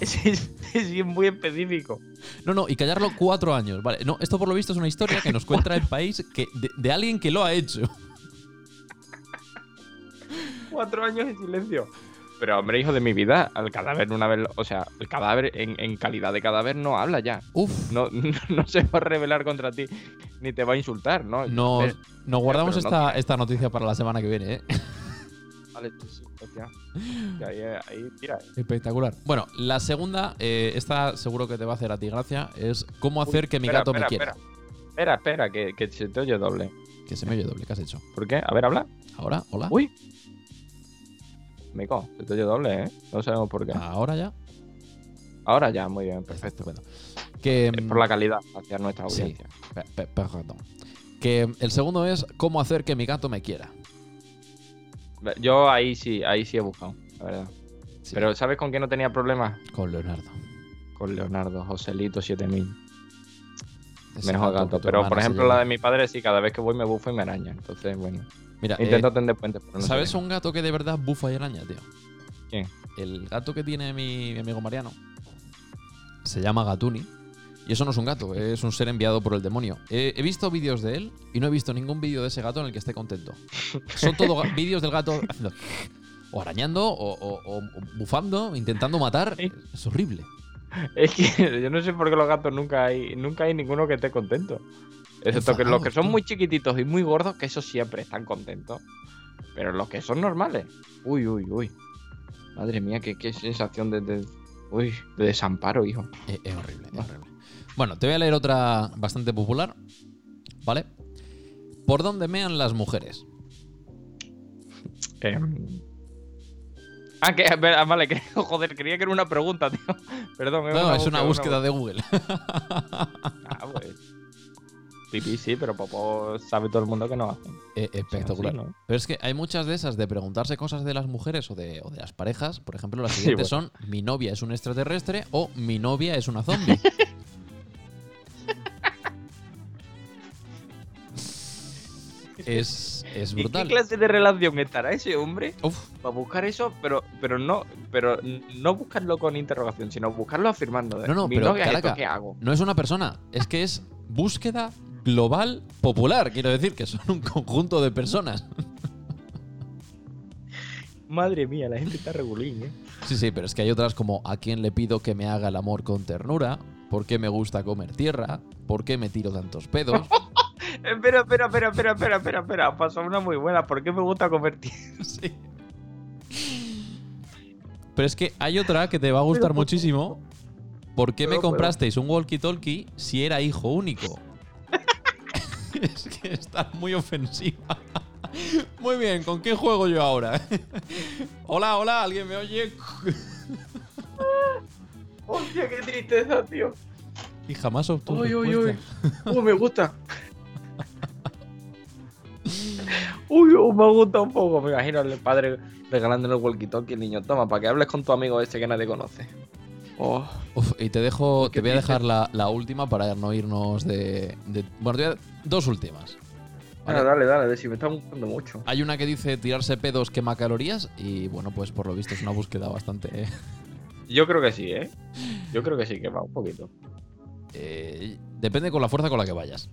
Speaker 3: Ese, es- ese sí es muy específico.
Speaker 2: No, no, y callarlo cuatro años. Vale, no, esto por lo visto es una historia que nos cuenta el país que, de, de alguien que lo ha hecho.
Speaker 3: Cuatro años en silencio. Pero, hombre, hijo de mi vida, al cadáver una vez. O sea, el cadáver en, en calidad de cadáver no habla ya.
Speaker 2: Uf.
Speaker 3: No, no, se va a rebelar contra ti, ni te va a insultar, ¿no?
Speaker 2: Nos,
Speaker 3: Entonces,
Speaker 2: nos guardamos
Speaker 3: pero no
Speaker 2: esta, esta noticia para la semana que viene, ¿eh?
Speaker 3: Vale, hostia. Ahí, ahí, tira. eh.
Speaker 2: Espectacular. Bueno, la segunda, eh, esta seguro que te va a hacer a ti gracia, es cómo hacer que mi
Speaker 3: Espera,
Speaker 2: gato
Speaker 3: espera,
Speaker 2: me quiera.
Speaker 3: Espera, espera, espera, que, que se te oye doble.
Speaker 2: Que se me oye doble, ¿qué has hecho?
Speaker 3: ¿Por qué? A ver, habla.
Speaker 2: ¿Ahora? ¿Hola?
Speaker 3: Uy. Mico, se te oye doble, ¿eh? No sabemos por qué.
Speaker 2: ¿Ahora ya?
Speaker 3: Ahora ya, muy bien, perfecto.
Speaker 2: Estupendo. Que,
Speaker 3: Es por la calidad hacia nuestra
Speaker 2: Sí.
Speaker 3: audiencia.
Speaker 2: Pe- pe- Perfecto. Que el segundo es cómo hacer que mi gato me quiera.
Speaker 3: Yo ahí sí, ahí sí he buscado, la verdad.
Speaker 2: Sí,
Speaker 3: Pero ¿sabes con quién no tenía problemas?
Speaker 2: con Leonardo.
Speaker 3: Con Leonardo, Joselito 7000.
Speaker 2: Ese
Speaker 3: Menos al
Speaker 2: gato
Speaker 3: Pero por ejemplo la de mi padre sí, cada vez que voy me bufo y me araña. Entonces, bueno.
Speaker 2: Mira, eh,
Speaker 3: Intento tender puentes, no
Speaker 2: ¿sabes un gato que de verdad bufa y araña, tío?
Speaker 3: ¿Quién?
Speaker 2: El gato que tiene mi, mi amigo Mariano se llama Gatuni. Y eso no es un gato, es un ser enviado por el demonio. He, he visto vídeos de él y no he visto ningún vídeo de ese gato en el que esté contento. Son todos vídeos del gato haciendo o arañando o, o- o bufando, intentando matar. Es horrible.
Speaker 3: Es que yo no sé por qué los gatos nunca hay, nunca hay ninguno que esté contento. Excepto que los que son muy chiquititos y muy gordos, que esos siempre están contentos. Pero los que son normales. Uy, uy, uy. Madre mía, qué, qué sensación de, de- uy, de desamparo, hijo.
Speaker 2: Es, es horrible, es horrible. Bueno, te voy a leer otra bastante popular. ¿Vale? ¿Por dónde mean las mujeres?
Speaker 3: Em. Ah, que, vale, que, joder, creía que era una pregunta, tío. Perdón,
Speaker 2: No, es una búsqueda de Google.
Speaker 3: Ah, pues. Pipí sí, pero popó sabe todo el mundo que no hace.
Speaker 2: Eh, espectacular.
Speaker 3: Sí, ¿no?
Speaker 2: Pero es que hay muchas de esas de preguntarse cosas de las mujeres o de, o de las parejas. Por ejemplo, las
Speaker 3: Sí,
Speaker 2: siguientes son mi novia es un extraterrestre o mi novia es una zombie. es, es
Speaker 3: ¿Y qué
Speaker 2: brutal.
Speaker 3: clase de relación estará ese hombre
Speaker 2: Uf,
Speaker 3: para buscar eso? Pero, pero no, pero no buscarlo con interrogación, sino buscarlo afirmando.
Speaker 2: No, no,
Speaker 3: Mi
Speaker 2: pero,
Speaker 3: novia es esto,
Speaker 2: caraca,
Speaker 3: ¿qué hago?
Speaker 2: no es una persona, es que es búsqueda global popular. Quiero decir que son un conjunto de personas.
Speaker 3: Madre mía, la gente está regulín, ¿eh?
Speaker 2: Sí, sí, pero es que hay otras como a quién le pido que me haga el amor con ternura, por qué me gusta comer tierra, por qué me tiro tantos pedos.
Speaker 3: Espera, espera, espera, espera, espera, espera, espera. Pasó una muy buena. ¿Por qué me gusta comer tierra?
Speaker 2: Sí. Pero es que hay otra que te va a gustar
Speaker 3: Pero-
Speaker 2: muchísimo. ¿Por qué me comprasteis un walkie-talkie si era hijo único? es que está muy ofensiva. Muy bien, ¿con qué juego yo ahora? hola, hola, ¿alguien me oye?
Speaker 3: Hostia, qué tristeza, tío.
Speaker 2: Y jamás obtuvo
Speaker 3: Uy, uy, uy. Uy, me gusta. Uy, uy, me gusta un poco. Me imagino al padre regalándole el walkie-talkie al niño. Toma, para que hables con tu amigo ese que nadie conoce. Oh,
Speaker 2: Uf, y te dejo, te voy a dejar la, la última para no irnos de, de- Bueno, te voy a- dos últimas. ¿vale?
Speaker 3: Bueno, dale, dale, si me está gustando mucho.
Speaker 2: Hay una que dice tirarse pedos quema calorías y bueno, pues por lo visto es una búsqueda bastante...
Speaker 3: Yo creo que sí, ¿eh? Yo creo que sí, que va un poquito.
Speaker 2: eh, depende con la fuerza con la que vayas.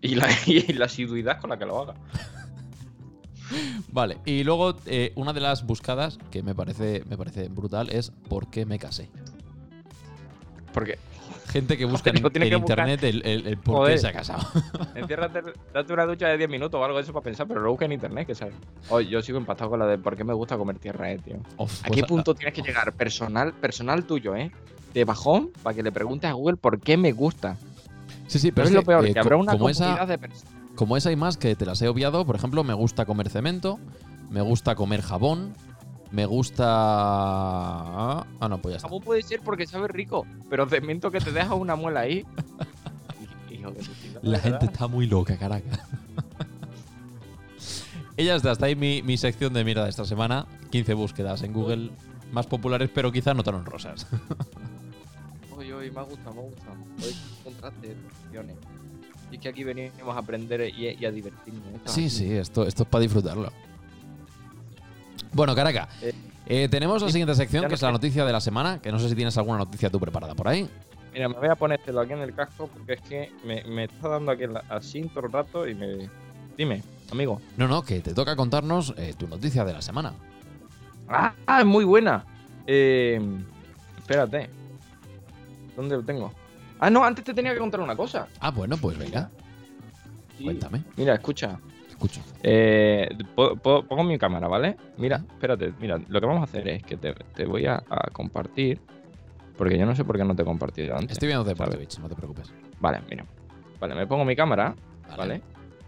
Speaker 3: Y la, y la asiduidad con la que lo haga.
Speaker 2: Vale, y luego eh, una de las buscadas que me parece, me parece brutal es ¿por qué me casé?
Speaker 3: Porque,
Speaker 2: Gente que busca
Speaker 3: Joder,
Speaker 2: en,
Speaker 3: tienes
Speaker 2: en
Speaker 3: que buscar.
Speaker 2: internet el, el- el por qué se ha casado.
Speaker 3: enciérrate, date una ducha de 10 minutos o algo de eso para pensar, pero lo busca en internet, que sabes. Oye, yo sigo impactado con la de por qué me gusta comer tierra, eh, tío. ¿A
Speaker 2: pues,
Speaker 3: qué punto tienes que llegar? Personal, personal tuyo, ¿eh? De bajón, para que le preguntes a Google por qué me gusta.
Speaker 2: Sí, sí,
Speaker 3: Pero
Speaker 2: pero
Speaker 3: es lo peor,
Speaker 2: eh,
Speaker 3: que habrá una
Speaker 2: como
Speaker 3: comunidad
Speaker 2: esa,
Speaker 3: de personas.
Speaker 2: como esa hay más que te las he obviado. Por ejemplo, me gusta comer cemento, me gusta comer jabón, me gusta... Ah, no, pues ya está.
Speaker 3: ¿Cómo puede ser? Porque sabe rico. Pero cemento que te deja una muela ahí. Hijo de puta,
Speaker 2: La
Speaker 3: ¿verdad?
Speaker 2: gente está muy loca, caraca. y ya está, hasta ahí mi, mi sección de mierda de esta semana. 15 búsquedas en Google más populares, pero quizá no tan honrosas.
Speaker 3: Oye, oye, me ha gustado, me ha gustado. Hoy contraste de opciones. Y es que aquí venimos a aprender y, y a divertirnos. ¿eh?
Speaker 2: sí, sí, esto, esto es para disfrutarlo. Bueno, Caraca,
Speaker 3: Eh,
Speaker 2: eh, tenemos la siguiente sección, que es la noticia de la semana, que no sé si tienes alguna noticia tú preparada por ahí.
Speaker 3: Mira, me voy a ponértelo aquí en el casco porque es que me, me está dando aquí así todo el rato y me. Dime, amigo.
Speaker 2: No, no, que te toca contarnos eh, tu noticia de la semana.
Speaker 3: ¡Ah! ah, es muy buena! Eh, espérate. ¿Dónde lo tengo? Ah, no, antes te tenía que contar una cosa.
Speaker 2: Ah, bueno, pues venga,
Speaker 3: Sí.
Speaker 2: cuéntame,
Speaker 3: Mira, escucha.
Speaker 2: Escucho.
Speaker 3: Eh, po- po- pongo mi cámara, ¿vale? Mira, espérate, mira, lo que vamos a hacer es que te, te voy a, a compartir. Porque yo no sé por qué no te he compartido antes.
Speaker 2: Estoy viendo de por. Twitch, no te preocupes.
Speaker 3: Vale, mira. Vale, me pongo mi cámara, ¿vale?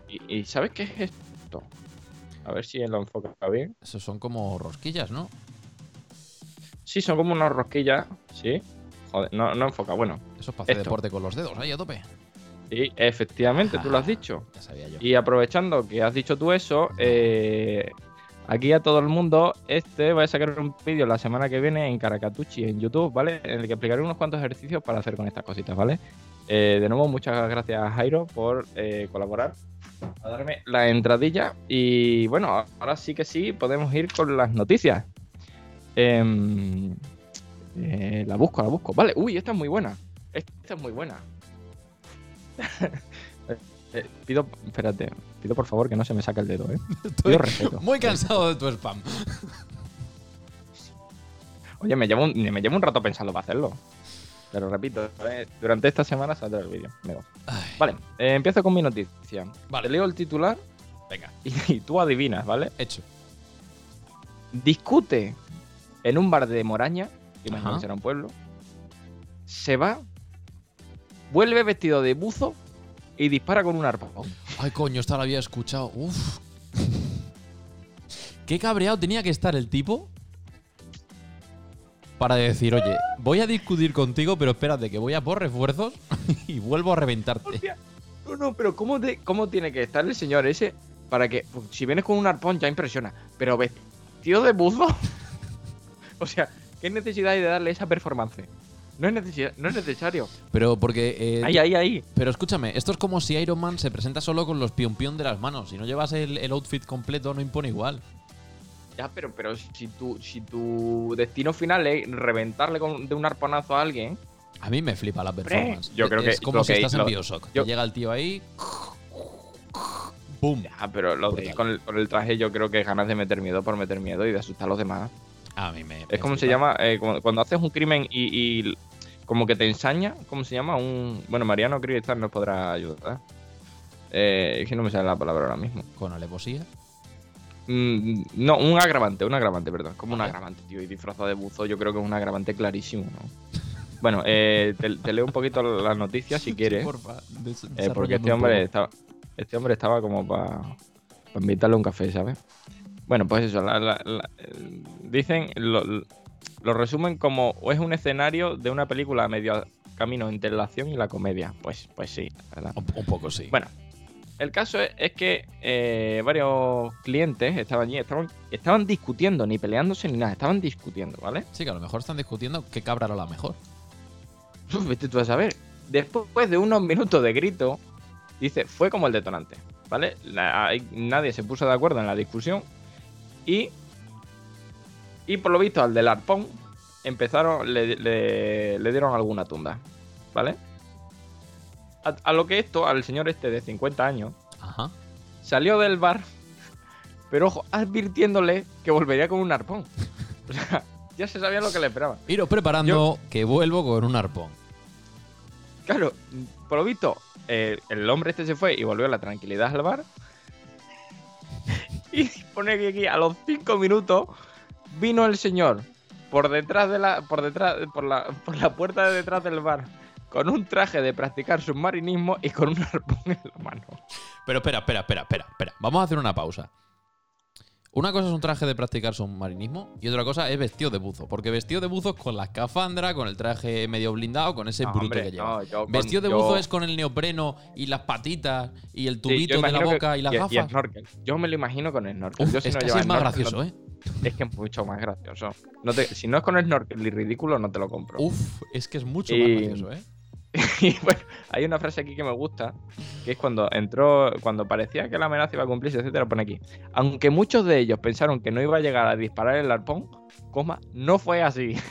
Speaker 3: Y, y ¿sabes qué es esto? A ver si lo enfoca bien.
Speaker 2: Esos son como rosquillas, ¿no?
Speaker 3: Sí, son como unas rosquillas, ¿sí? Joder, no, no enfoca, bueno.
Speaker 2: Eso es para hacer
Speaker 3: Esto.
Speaker 2: deporte con los dedos, ahí a tope.
Speaker 3: Sí, efectivamente, tú lo has dicho.
Speaker 2: Ya sabía yo.
Speaker 3: Y aprovechando que has dicho tú eso, eh, aquí a todo el mundo, este voy a sacar un vídeo la semana que viene en Caracatuchi, en YouTube, ¿vale? En el que explicaré unos cuantos ejercicios para hacer con estas cositas, ¿vale? Eh, de nuevo, muchas gracias Jairo por eh, colaborar, a darme la entradilla. Y bueno, ahora sí que sí, podemos ir con las noticias. Em, eh, la busco, la busco. Vale, uy, esta es muy buena. Esta es muy buena. Eh, pido, espérate, pido por favor que no se me saque el dedo, ¿eh? Pido respeto.
Speaker 2: muy cansado de tu spam.
Speaker 3: Oye, me llevo un, me llevo un rato pensando para hacerlo. Pero repito, eh, durante esta semana saldrá el vídeo. Vale, eh, empiezo con mi noticia.
Speaker 2: Vale.
Speaker 3: Te leo el titular
Speaker 2: venga,
Speaker 3: y, y tú adivinas, ¿vale?
Speaker 2: hecho.
Speaker 3: Discute en un bar de Moraña, que imagino que será un pueblo. Se va, vuelve vestido de buzo y dispara con un arpón.
Speaker 2: Ay, coño, esta la había escuchado. Uf. Qué cabreado tenía que estar el tipo para decir, oye, voy a discutir contigo, pero espérate, que voy a por refuerzos y vuelvo a reventarte.
Speaker 3: Hostia. No, no, pero ¿cómo, te- ¿cómo tiene que estar el señor ese para que, pues, si vienes con un arpón ya impresiona, pero vestido de buzo? o sea, ¿qué necesidad hay de darle esa performance? No es, necesidad, no es necesario.
Speaker 2: Pero porque. eh,
Speaker 3: Ahí, ahí, ahí.
Speaker 2: Pero escúchame, esto es como si Iron Man se presenta solo con los pion pion de las manos. Si no llevas el, el outfit completo, no impone igual.
Speaker 3: Ya, pero, pero si, tu, si tu destino final es reventarle con- de un arponazo a alguien,
Speaker 2: A mí me flipa la performance.
Speaker 3: yo creo
Speaker 2: es
Speaker 3: que
Speaker 2: como
Speaker 3: lo
Speaker 2: si estás
Speaker 3: lo-
Speaker 2: en Bioshock.
Speaker 3: yo-
Speaker 2: llega el tío ahí. ¡Pum!
Speaker 3: ya, pero lo de, con, el, con el traje yo creo que es ganas de meter miedo por meter miedo y de asustar a los demás.
Speaker 2: A mí me.
Speaker 3: Es como se llama, eh, cuando haces un crimen y, y como que te ensaña, ¿cómo se llama? Un Bueno, Mariano Cristal nos podrá ayudar. Eh, es que no me sale la palabra ahora mismo.
Speaker 2: Con alevosía.
Speaker 3: Mm, no, un agravante, un agravante, perdón. Como un agravante, tío. Y disfrazado de buzo, yo creo que es un agravante clarísimo, ¿no? Bueno, eh, te, te leo un poquito las noticias si quieres.
Speaker 2: Porfa,
Speaker 3: eh, porque este hombre estaba, este hombre estaba como para invitarle un café, ¿sabes? Bueno, pues eso, la- la- la- dicen, lo, lo resumen como es un escenario de una película a medio camino entre la acción y la comedia. Pues, pues sí, ¿verdad?
Speaker 2: Un, un poco sí.
Speaker 3: Bueno, el caso es, es que eh, varios clientes estaban allí, estaban, estaban discutiendo, ni peleándose ni nada, estaban discutiendo, ¿vale?
Speaker 2: Sí, que a lo mejor están discutiendo qué cabra era la mejor.
Speaker 3: Uf, vete tú a saber. Después de unos minutos de grito, dice, fue como el detonante, ¿vale? La- hay- nadie se puso de acuerdo en la discusión y, y por lo visto al del arpón empezaron, le, le- le dieron alguna tunda, ¿vale? A, a lo que esto, al señor este de 50 años,
Speaker 2: Ajá.
Speaker 3: salió del bar, pero ojo, advirtiéndole que volvería con un arpón. O sea, ya se sabía lo que le esperaba.
Speaker 2: Iros preparando que vuelvo con un arpón.
Speaker 3: Claro, por lo visto, eh, el hombre este se fue y volvió a la tranquilidad al bar. Y pone que aquí a los cinco minutos vino el señor por detrás de la. por detrás. por la, por la puerta de detrás del bar. Con un traje de practicar submarinismo y con un arpón en la mano.
Speaker 2: Pero espera, espera, espera, espera, espera. Vamos a hacer una pausa. Una cosa es un traje de practicar submarinismo y otra cosa es vestido de buzo. Porque vestido de buzo es con la escafandra, con el traje medio blindado, con ese
Speaker 3: No,
Speaker 2: bruto
Speaker 3: hombre,
Speaker 2: que lleva.
Speaker 3: no, yo con-
Speaker 2: vestido de
Speaker 3: yo-
Speaker 2: buzo es con el neopreno y las patitas y el
Speaker 3: Sí,
Speaker 2: tubito
Speaker 3: yo
Speaker 2: de la
Speaker 3: que-
Speaker 2: boca y las
Speaker 3: y
Speaker 2: gafas.
Speaker 3: snorkel. Yo me lo imagino con snorkel.
Speaker 2: Uf,
Speaker 3: Yo si
Speaker 2: es
Speaker 3: no
Speaker 2: casi es más
Speaker 3: snorkel,
Speaker 2: gracioso, ¿eh?
Speaker 3: Es que es mucho más gracioso. No te- si no es con snorkel y ridículo, no te lo compro.
Speaker 2: Uf, es que es mucho
Speaker 3: Y-
Speaker 2: más gracioso, ¿eh?
Speaker 3: y bueno, hay una frase aquí que me gusta, que es cuando entró, cuando parecía que la amenaza iba a cumplirse, etcétera, pone aquí. Aunque muchos de ellos pensaron que no iba a llegar a disparar el arpón, coma, no fue así.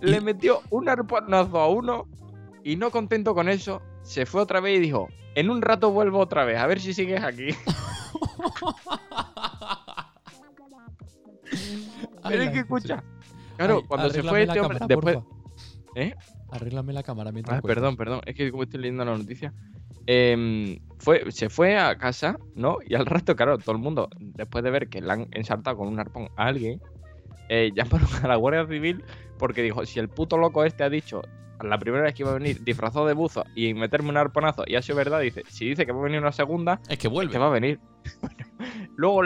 Speaker 3: Le metió un arponazo a uno y no contento con eso, se fue otra vez y dijo, en un rato vuelvo otra vez, a ver si sigues aquí. Pero es que escucha. Claro,
Speaker 2: Ay,
Speaker 3: cuando se fue este hombre,
Speaker 2: cámara,
Speaker 3: después...
Speaker 2: porfa.
Speaker 3: ¿Eh?
Speaker 2: Arréglame la cámara mientras
Speaker 3: Ah, perdón, perdón. Es que como estoy leyendo la noticia. em, fue, se fue a casa, ¿no? Y al rato, claro, todo el mundo, después de ver que le han ensartado con un arpón a alguien, eh, llamaron a la Guardia Civil porque dijo, si el puto loco este ha dicho la primera vez que iba a venir disfrazado de buzo y meterme un arponazo y ha sido verdad, dice, si dice que va a venir una segunda,
Speaker 2: Es que vuelve.
Speaker 3: que va a venir. Luego,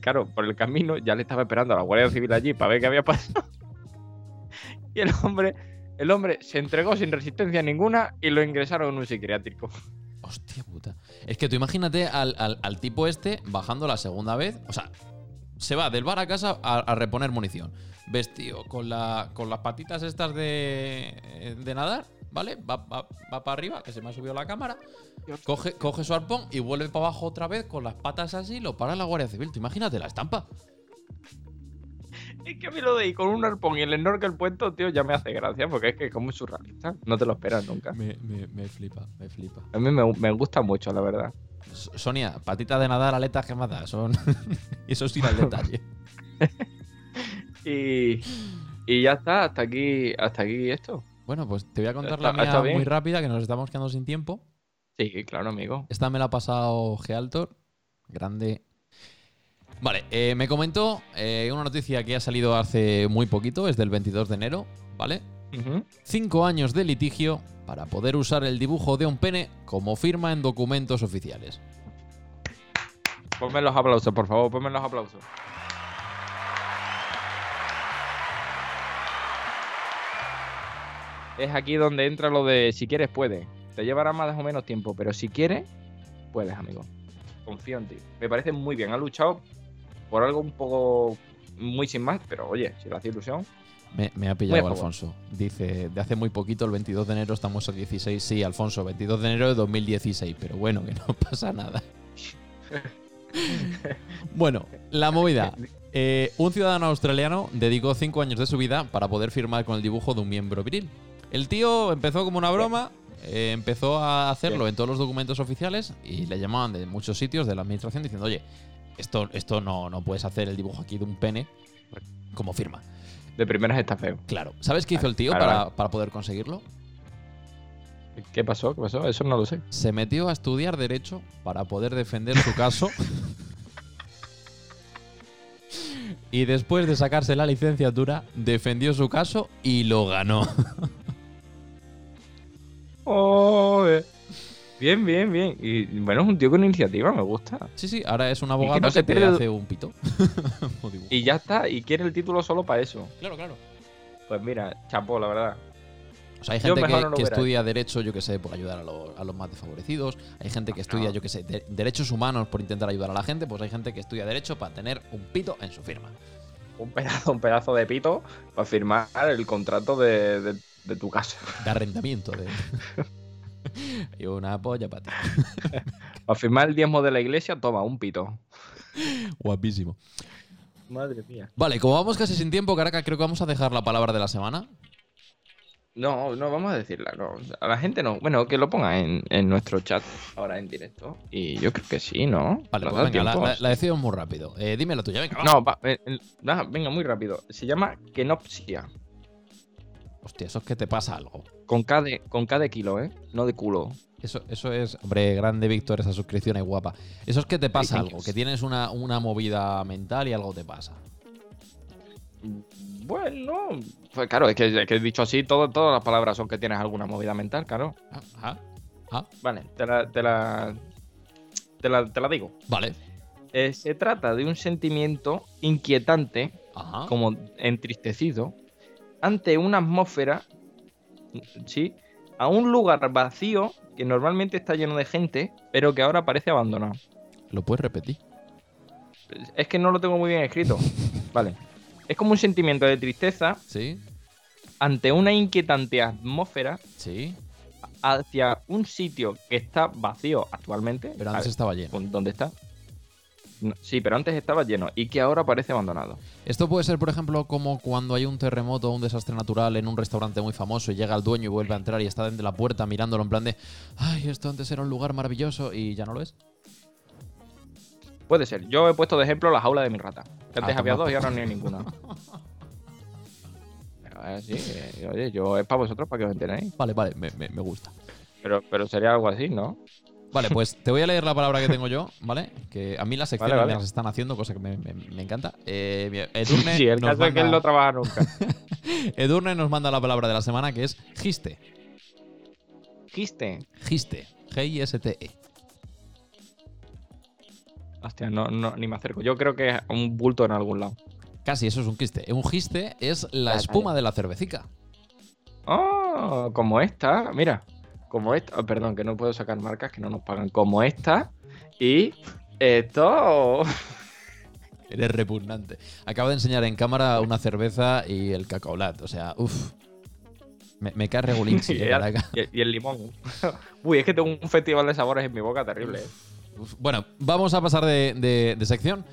Speaker 3: claro, por el camino ya le estaba esperando a la Guardia Civil allí para ver qué había pasado. Y el hombre, el hombre se entregó sin resistencia ninguna y lo ingresaron en un psiquiátrico.
Speaker 2: Hostia puta. Es que tú imagínate al, al- tipo este bajando la segunda vez. O sea, se va del bar a casa a, a reponer munición. Vestido con, la, con las patitas estas de, de nadar, ¿vale? Va, va, va para arriba, que se me ha subido la cámara. Coge, coge su arpón y vuelve para abajo otra vez con las patas así. Lo para la Guardia Civil. Tú imagínate la estampa.
Speaker 3: Es que a mí lo de ir con un arpón y el snorkel puesto, tío, ya me hace gracia porque es que es como surrealista. No te lo esperas nunca.
Speaker 2: Me, me- me flipa, me flipa.
Speaker 3: A mí me, me gusta mucho, la verdad.
Speaker 2: Sonia, patitas de nadar, aletas da. Son. Eso sí al detalle.
Speaker 3: Y, y ya está, hasta aquí, hasta aquí esto.
Speaker 2: Bueno, pues te voy a contar la mía muy rápida, que nos estamos quedando sin tiempo.
Speaker 3: Sí, claro, amigo.
Speaker 2: Esta me la ha pasado Gealtor. Grande. Vale, eh, me comentó eh, una noticia que ha salido hace muy poquito, es del 22 de enero, ¿vale? Cinco años de litigio para poder usar el dibujo de un pene como firma en documentos oficiales.
Speaker 3: Ponme los aplausos, por favor, ponme los aplausos. Es aquí donde entra lo de si quieres, puedes. Te llevará más o menos tiempo, pero si quieres, puedes, amigo. Confío en ti. Me parece muy bien. Ha luchado por algo un poco muy sin más, pero oye, si le hace ilusión.
Speaker 2: Me, me ha pillado. Alfonso. Dice, de hace muy poquito, el 22 de enero, estamos a 16. Sí, Alfonso, 22 de enero de 2016. Pero bueno, que no pasa nada. bueno, la movida. Eh, un ciudadano australiano dedicó cinco años de su vida para poder firmar con el dibujo de un miembro viril. El tío empezó como una broma, eh, empezó a hacerlo en todos los documentos oficiales y le llamaban de muchos sitios de la administración diciendo, oye, esto, esto no, no puedes hacer el dibujo aquí de un pene como firma.
Speaker 3: De primeras está feo.
Speaker 2: Claro. ¿Sabes qué hizo el tío
Speaker 3: Claro,
Speaker 2: para, para poder conseguirlo?
Speaker 3: ¿Qué pasó? ¿Qué pasó? Eso no lo sé.
Speaker 2: Se metió a estudiar Derecho para poder defender su caso. y después de sacarse la licenciatura, defendió su caso y lo ganó.
Speaker 3: Oh, eh. Bien, bien, bien. Y bueno, es un tío con iniciativa, me gusta.
Speaker 2: Sí, sí, ahora es un abogado
Speaker 3: no
Speaker 2: que,
Speaker 3: se
Speaker 2: te
Speaker 3: pierde-
Speaker 2: hace un pito.
Speaker 3: Y ya está, y quiere el título solo para eso.
Speaker 2: Claro, claro.
Speaker 3: Pues mira, chapó, la verdad.
Speaker 2: O sea, hay gente que,
Speaker 3: no lo
Speaker 2: estudia Derecho, yo que sé, por ayudar a, los- a los más desfavorecidos. Hay gente que estudia,
Speaker 3: no.
Speaker 2: yo que sé, de- Derechos Humanos por intentar ayudar a la gente. Pues hay gente que estudia Derecho para tener un pito en su firma.
Speaker 3: Un pedazo, un pedazo de pito para firmar el contrato de, de- de tu casa.
Speaker 2: De arrendamiento. De... y una polla para ti.
Speaker 3: Para firmar el diezmo de la iglesia, toma, un pito.
Speaker 2: Guapísimo.
Speaker 3: Madre mía.
Speaker 2: Vale, como vamos casi sin tiempo, Caraca, creo que vamos a dejar la palabra de la semana.
Speaker 3: No, no, vamos a decirla, no. A la gente no. Bueno, que lo ponga en, en nuestro chat ahora en directo. Y yo creo que sí, ¿no?
Speaker 2: Vale,
Speaker 3: ¿Nos
Speaker 2: pues venga, la, la- la decimos muy rápido. Eh, dime la tuya, venga. va.
Speaker 3: No, va, eh, eh, venga, muy rápido. Se llama Kenopsia.
Speaker 2: Hostia, eso es que te pasa algo.
Speaker 3: Con K de, con K de kilo, ¿eh? No de culo.
Speaker 2: Eso, eso es, hombre, grande Víctor, esa suscripción es guapa. Eso es que te pasa algo, que tienes una, una movida mental y algo te pasa.
Speaker 3: Bueno, pues claro, es que, es que dicho así, todo- todas las palabras son que tienes alguna movida mental, claro.
Speaker 2: Ah, ah, ah,
Speaker 3: Vale, te la, te la, te la, te la digo.
Speaker 2: vale.
Speaker 3: Eh, se trata de un sentimiento inquietante,
Speaker 2: Ajá.
Speaker 3: como entristecido, ante una atmósfera, ¿sí? A un lugar vacío que normalmente está lleno de gente, pero que ahora parece abandonado.
Speaker 2: ¿Lo puedes repetir?
Speaker 3: Es que no lo tengo muy bien escrito. Vale. Es como un sentimiento de tristeza
Speaker 2: Sí.
Speaker 3: ante una inquietante atmósfera
Speaker 2: Sí,
Speaker 3: hacia un sitio que está vacío actualmente.
Speaker 2: pero antes estaba lleno.
Speaker 3: ¿Dónde está? Sí, pero antes estaba lleno y que ahora parece abandonado.
Speaker 2: Esto puede ser, por ejemplo, como cuando hay un terremoto o un desastre natural en un restaurante muy famoso y llega el dueño y vuelve a entrar y está desde la puerta mirándolo en plan de, ay, esto antes era un lugar maravilloso y ya no lo es.
Speaker 3: Puede ser. Yo he puesto de ejemplo la jaula de mi rata. Que antes
Speaker 2: Ah,
Speaker 3: había dos y ahora no hay ninguna. Pero, eh, sí, eh, oye, yo es para vosotros para que os enteréis.
Speaker 2: Vale, vale, me, me- me gusta.
Speaker 3: Pero, pero sería algo así, ¿no?
Speaker 2: Vale, pues te voy a leer la palabra que tengo yo, ¿vale? Que a mí las secciones
Speaker 3: Vale, vale.
Speaker 2: me las están haciendo, cosa que me, me- me encanta. Eh, Edurne,
Speaker 3: Sí, el
Speaker 2: nos
Speaker 3: caso es que él no trabaja nunca.
Speaker 2: Edurne nos manda la palabra de la semana que es giste.
Speaker 3: Giste.
Speaker 2: Giste. G-I-S-T-E.
Speaker 3: Hostia, no, no, ni me acerco. Yo creo que es un bulto en algún lado.
Speaker 2: Casi, eso es un giste. Un giste es la
Speaker 3: Vale,
Speaker 2: espuma de la cervecica.
Speaker 3: Oh, como esta, mira. Como esta. oh, perdón, que no puedo sacar marcas que no nos pagan. Como esta. Y esto.
Speaker 2: Eres repugnante. Acabo de enseñar en cámara una cerveza y el cacaolat. O sea, uff. Me, me cae regulín
Speaker 3: y, el, y- limón. Uy, es que tengo un festival de sabores en mi boca terrible. eh.
Speaker 2: Uf. Bueno, vamos a pasar de, de- de sección.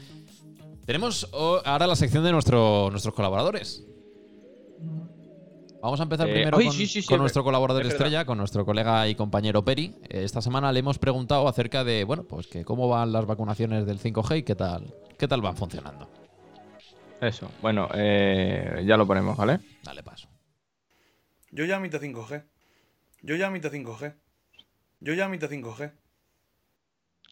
Speaker 2: Tenemos ahora la sección de nuestro- nuestros colaboradores. Vamos a empezar
Speaker 3: Eh,
Speaker 2: primero con,
Speaker 3: sí, sí, sí,
Speaker 2: con
Speaker 3: es
Speaker 2: nuestro colaborador
Speaker 3: es
Speaker 2: estrella, con nuestro colega y compañero Peri. Eh, Esta semana le hemos preguntado acerca de, bueno, pues que cómo van las vacunaciones del 5G y qué tal, qué tal van funcionando.
Speaker 3: Eso. Bueno, eh, ya lo ponemos, ¿vale?
Speaker 2: Dale paso.
Speaker 4: Yo ya mitad 5G. Yo ya mitad 5G. Yo ya mitad 5G.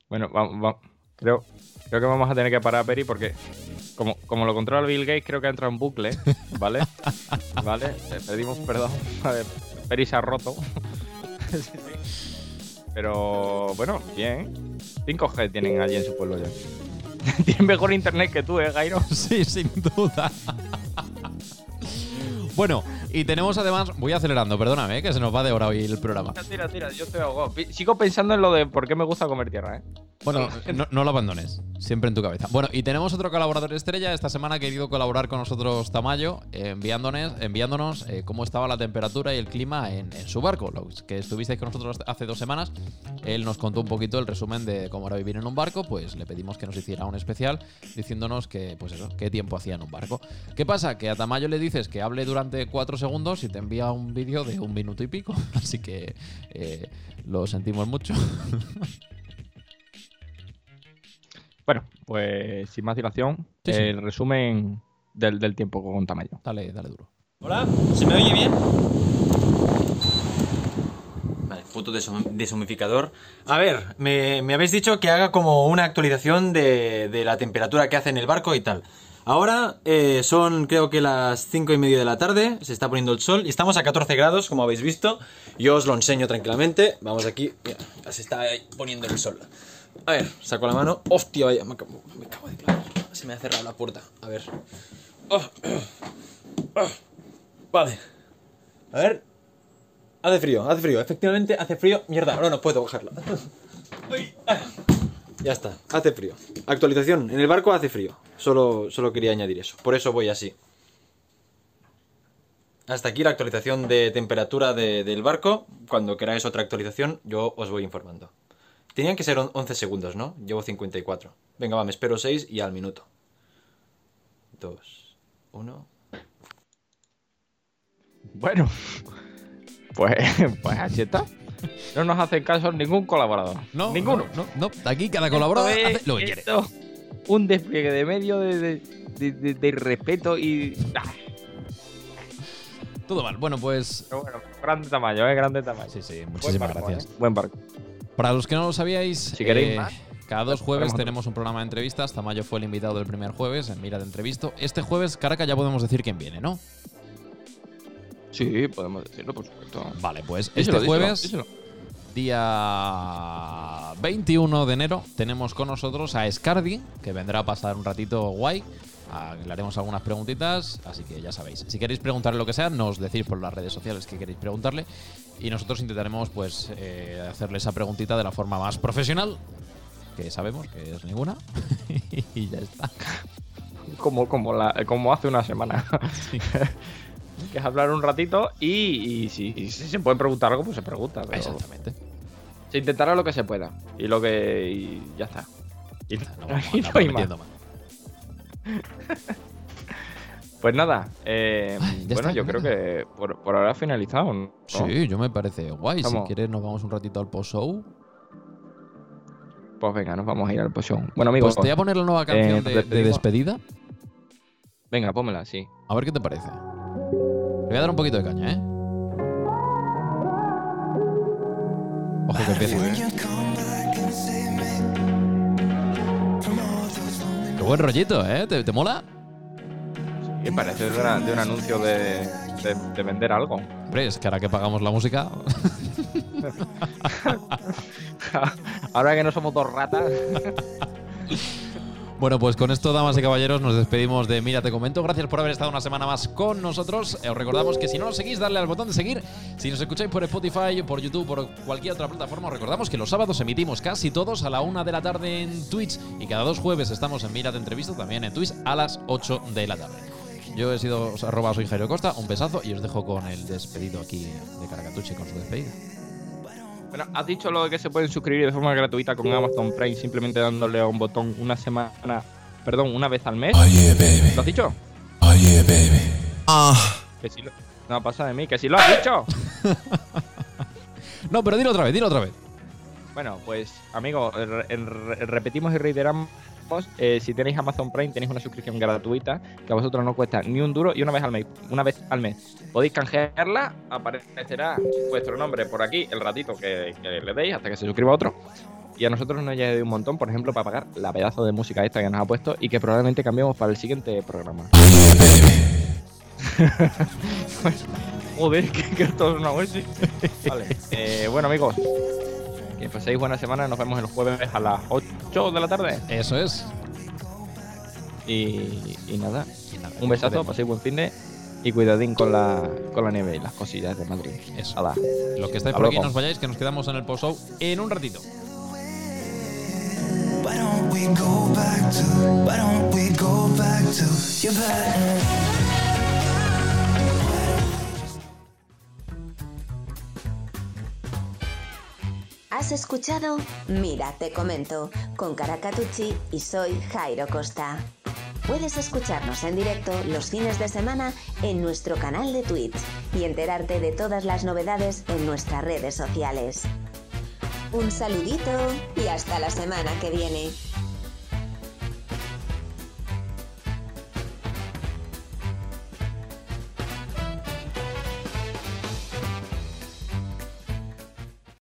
Speaker 3: Bueno, vamos, Creo, creo que vamos a tener que parar a Peri porque como, como lo controla Bill Gates, creo que ha entrado en bucle, ¿vale? ¿Vale? Le pedimos perdón. A ver, Peri se ha roto. Pero bueno, bien. 5G tienen allí en su pueblo ya. Tienen mejor internet que tú, ¿eh, Gairo?
Speaker 2: Sí, sin duda. bueno, y tenemos además. Voy acelerando, perdóname, eh, que se nos va de hora hoy el programa.
Speaker 3: Tira, tira, tira, yo estoy ahogado. Pi- Sigo pensando en lo de por qué me gusta comer tierra, ¿eh?
Speaker 2: Bueno, no, no lo abandones, siempre en tu cabeza. Bueno, y tenemos otro colaborador estrella. Esta semana ha querido colaborar con nosotros Tamayo, eh, enviándonos, enviándonos eh, cómo estaba la temperatura y el clima en, en su barco. Los que estuvisteis con nosotros hace dos semanas, él nos contó un poquito el resumen de cómo era vivir en un barco. Pues le pedimos que nos hiciera un especial diciéndonos que, pues eso, qué tiempo hacía en un barco. ¿Qué pasa? Que a Tamayo le dices que hable durante cuatro segundos y te envía un vídeo de un minuto y pico. Así que eh, lo sentimos mucho.
Speaker 3: Bueno, pues sin más dilación,
Speaker 2: Sí, sí.
Speaker 3: el resumen del, del tiempo con Tamayo.
Speaker 2: dale, dale duro.
Speaker 5: Hola, ¿se me oye bien? Vale, puto deshumificador. A ver, me, me habéis dicho que haga como una actualización de, de la temperatura que hace en el barco y tal. Ahora eh, son creo que las 5 y media de la tarde, se está poniendo el sol y estamos a 14 grados, como habéis visto. Yo os lo enseño tranquilamente. Vamos aquí, mira, se está poniendo el sol. A ver, saco la mano. Hostia, me acabo, de clavar. Se me ha cerrado la puerta. A ver. Oh, oh. Vale. A ver. Hace frío, hace frío. Efectivamente, hace frío. Mierda, ahora no puedo ah. Ya está, hace frío. Actualización, en el barco hace frío. Solo, solo quería añadir eso. Por eso voy así. Hasta aquí la actualización de temperatura de- del barco. Cuando queráis otra actualización, yo os voy informando. Tenían que ser on- 11 segundos, ¿no? Llevo 54. Venga, va, me espero 6 y al minuto. 2, 1.
Speaker 3: Bueno, pues, pues así está. No nos hacen caso ningún colaborador.
Speaker 2: No,
Speaker 3: Ninguno.
Speaker 2: No, no, no. Aquí cada colaborador
Speaker 3: Esto es-
Speaker 2: hace lo que quiere.
Speaker 3: esto, Un despliegue de medio de, de, de- de- de irrespeto y. Ah,
Speaker 2: Todo mal. Bueno, pues.
Speaker 3: pero bueno, grande tamaño, ¿eh? Grande tamaño.
Speaker 2: Sí, sí,
Speaker 3: Buen
Speaker 2: muchísimas
Speaker 3: barco,
Speaker 2: gracias.
Speaker 3: ¿eh? Buen barco.
Speaker 2: Para los que no lo sabíais,
Speaker 3: Si
Speaker 2: eh, cada dos jueves tenemos un programa de entrevistas. Tamayo fue el invitado del primer jueves en Mira de Entrevisto. Este jueves, Caracas, ya podemos decir quién viene, ¿no?
Speaker 3: Sí, podemos decirlo, por supuesto.
Speaker 2: Vale, pues este
Speaker 3: díselo,
Speaker 2: jueves,
Speaker 3: díselo.
Speaker 2: día 21 de enero, tenemos con nosotros a Scardi, que vendrá a pasar un ratito guay. Ah, Le haremos algunas preguntitas, así que ya sabéis. Si queréis preguntarle lo que sea, nos decís por las redes sociales que queréis preguntarle. Y nosotros intentaremos, pues, eh, hacerle esa preguntita de la forma más profesional, que sabemos que es ninguna. y ya está.
Speaker 3: Como, como, la, como hace una semana.
Speaker 2: Sí.
Speaker 3: que es hablar un ratito y, y si, y si se pueden preguntar algo, pues se pregunta. pero
Speaker 2: Exactamente.
Speaker 3: Se intentará lo que se pueda. Y lo que. Y ya está. Y,
Speaker 2: No a
Speaker 3: no
Speaker 2: andar
Speaker 3: hay más. Pues nada, eh,
Speaker 2: Ay, ya
Speaker 3: bueno,
Speaker 2: está,
Speaker 3: yo creo que por, por ahora ha finalizado, ¿no?
Speaker 2: Sí, yo me parece guay. Si quieres, nos vamos un ratito al post-show.
Speaker 3: Pues venga, nos vamos a ir al poción. Bueno, amigos,
Speaker 2: Pues te voy a poner la nueva canción
Speaker 3: eh,
Speaker 2: de,
Speaker 3: nos
Speaker 2: de despedida.
Speaker 3: venga, pónmela, sí.
Speaker 2: A ver qué te parece. Le voy a dar un poquito de caña, ¿eh? Ojo que empieza. Qué buen rollito, ¿eh? ¿Te, te mola?
Speaker 3: Sí, parece de, una- de un anuncio de, de- de vender algo.
Speaker 2: Hombre, es que ahora que pagamos la música.
Speaker 3: ahora que no somos dos ratas.
Speaker 2: Bueno, pues con esto, damas y caballeros, nos despedimos de Mira Te Comento. Gracias por haber estado una semana más con nosotros. Eh, Os recordamos que si no nos seguís, darle al botón de seguir. Si nos escucháis por Spotify, por YouTube, por cualquier otra plataforma, os recordamos que los sábados emitimos casi todos a la una de la tarde en Twitch y cada dos jueves estamos en Mira Te Entrevista también en Twitch a las 8 de la tarde. Yo he sido os arroba soy Jairo Costa, un besazo y os dejo con el despedido aquí de Caracatuche con su despedida.
Speaker 3: Bueno, has dicho lo de que se pueden suscribir de forma gratuita con Amazon Prime simplemente dándole a un botón una semana, perdón, una vez al mes.
Speaker 6: Yeah, baby.
Speaker 3: ¿Lo has dicho?
Speaker 6: Yeah, baby. Ah.
Speaker 3: Que sí lo... No pasa de mí, que sí lo has dicho.
Speaker 2: No, pero dilo otra vez, dilo otra vez.
Speaker 3: Bueno, pues re- repetimos y reiteramos. Eh, si tenéis Amazon Prime tenéis una suscripción gratuita que a vosotros no cuesta ni un duro y una vez al mes, una vez al mes. Podéis canjearla, aparecerá vuestro nombre por aquí el ratito que, le deis hasta que se suscriba otro. Y a nosotros nos añade un montón, por ejemplo, para pagar la pedazo de música esta que nos ha puesto y que probablemente cambiemos para el siguiente programa. Joder, que, esto es una Oasis. Vale. Eh, bueno, amigos, que paséis buena semana. Nos vemos el jueves a las 8 de la tarde.
Speaker 2: Eso es.
Speaker 3: Y, y nada,
Speaker 2: Y nada,
Speaker 3: un besazo,
Speaker 2: nos
Speaker 3: paséis buen fin de. Y cuidadín con la, con la nieve y las cosillas de Madrid.
Speaker 2: Eso.
Speaker 3: Hala.
Speaker 2: Los que estáis
Speaker 3: Hasta
Speaker 2: por aquí,
Speaker 3: luego.
Speaker 2: no os vayáis, que nos quedamos en el post-show en un ratito.
Speaker 6: Why don't we go back to? Why don't we go back to your bed?
Speaker 1: Has escuchado Mira, te comento con Caracatucci y soy Jairo Costa. Puedes escucharnos en directo los fines de semana en nuestro canal de Twitch y enterarte de todas las novedades en nuestras redes sociales. Un saludito y hasta la semana que viene.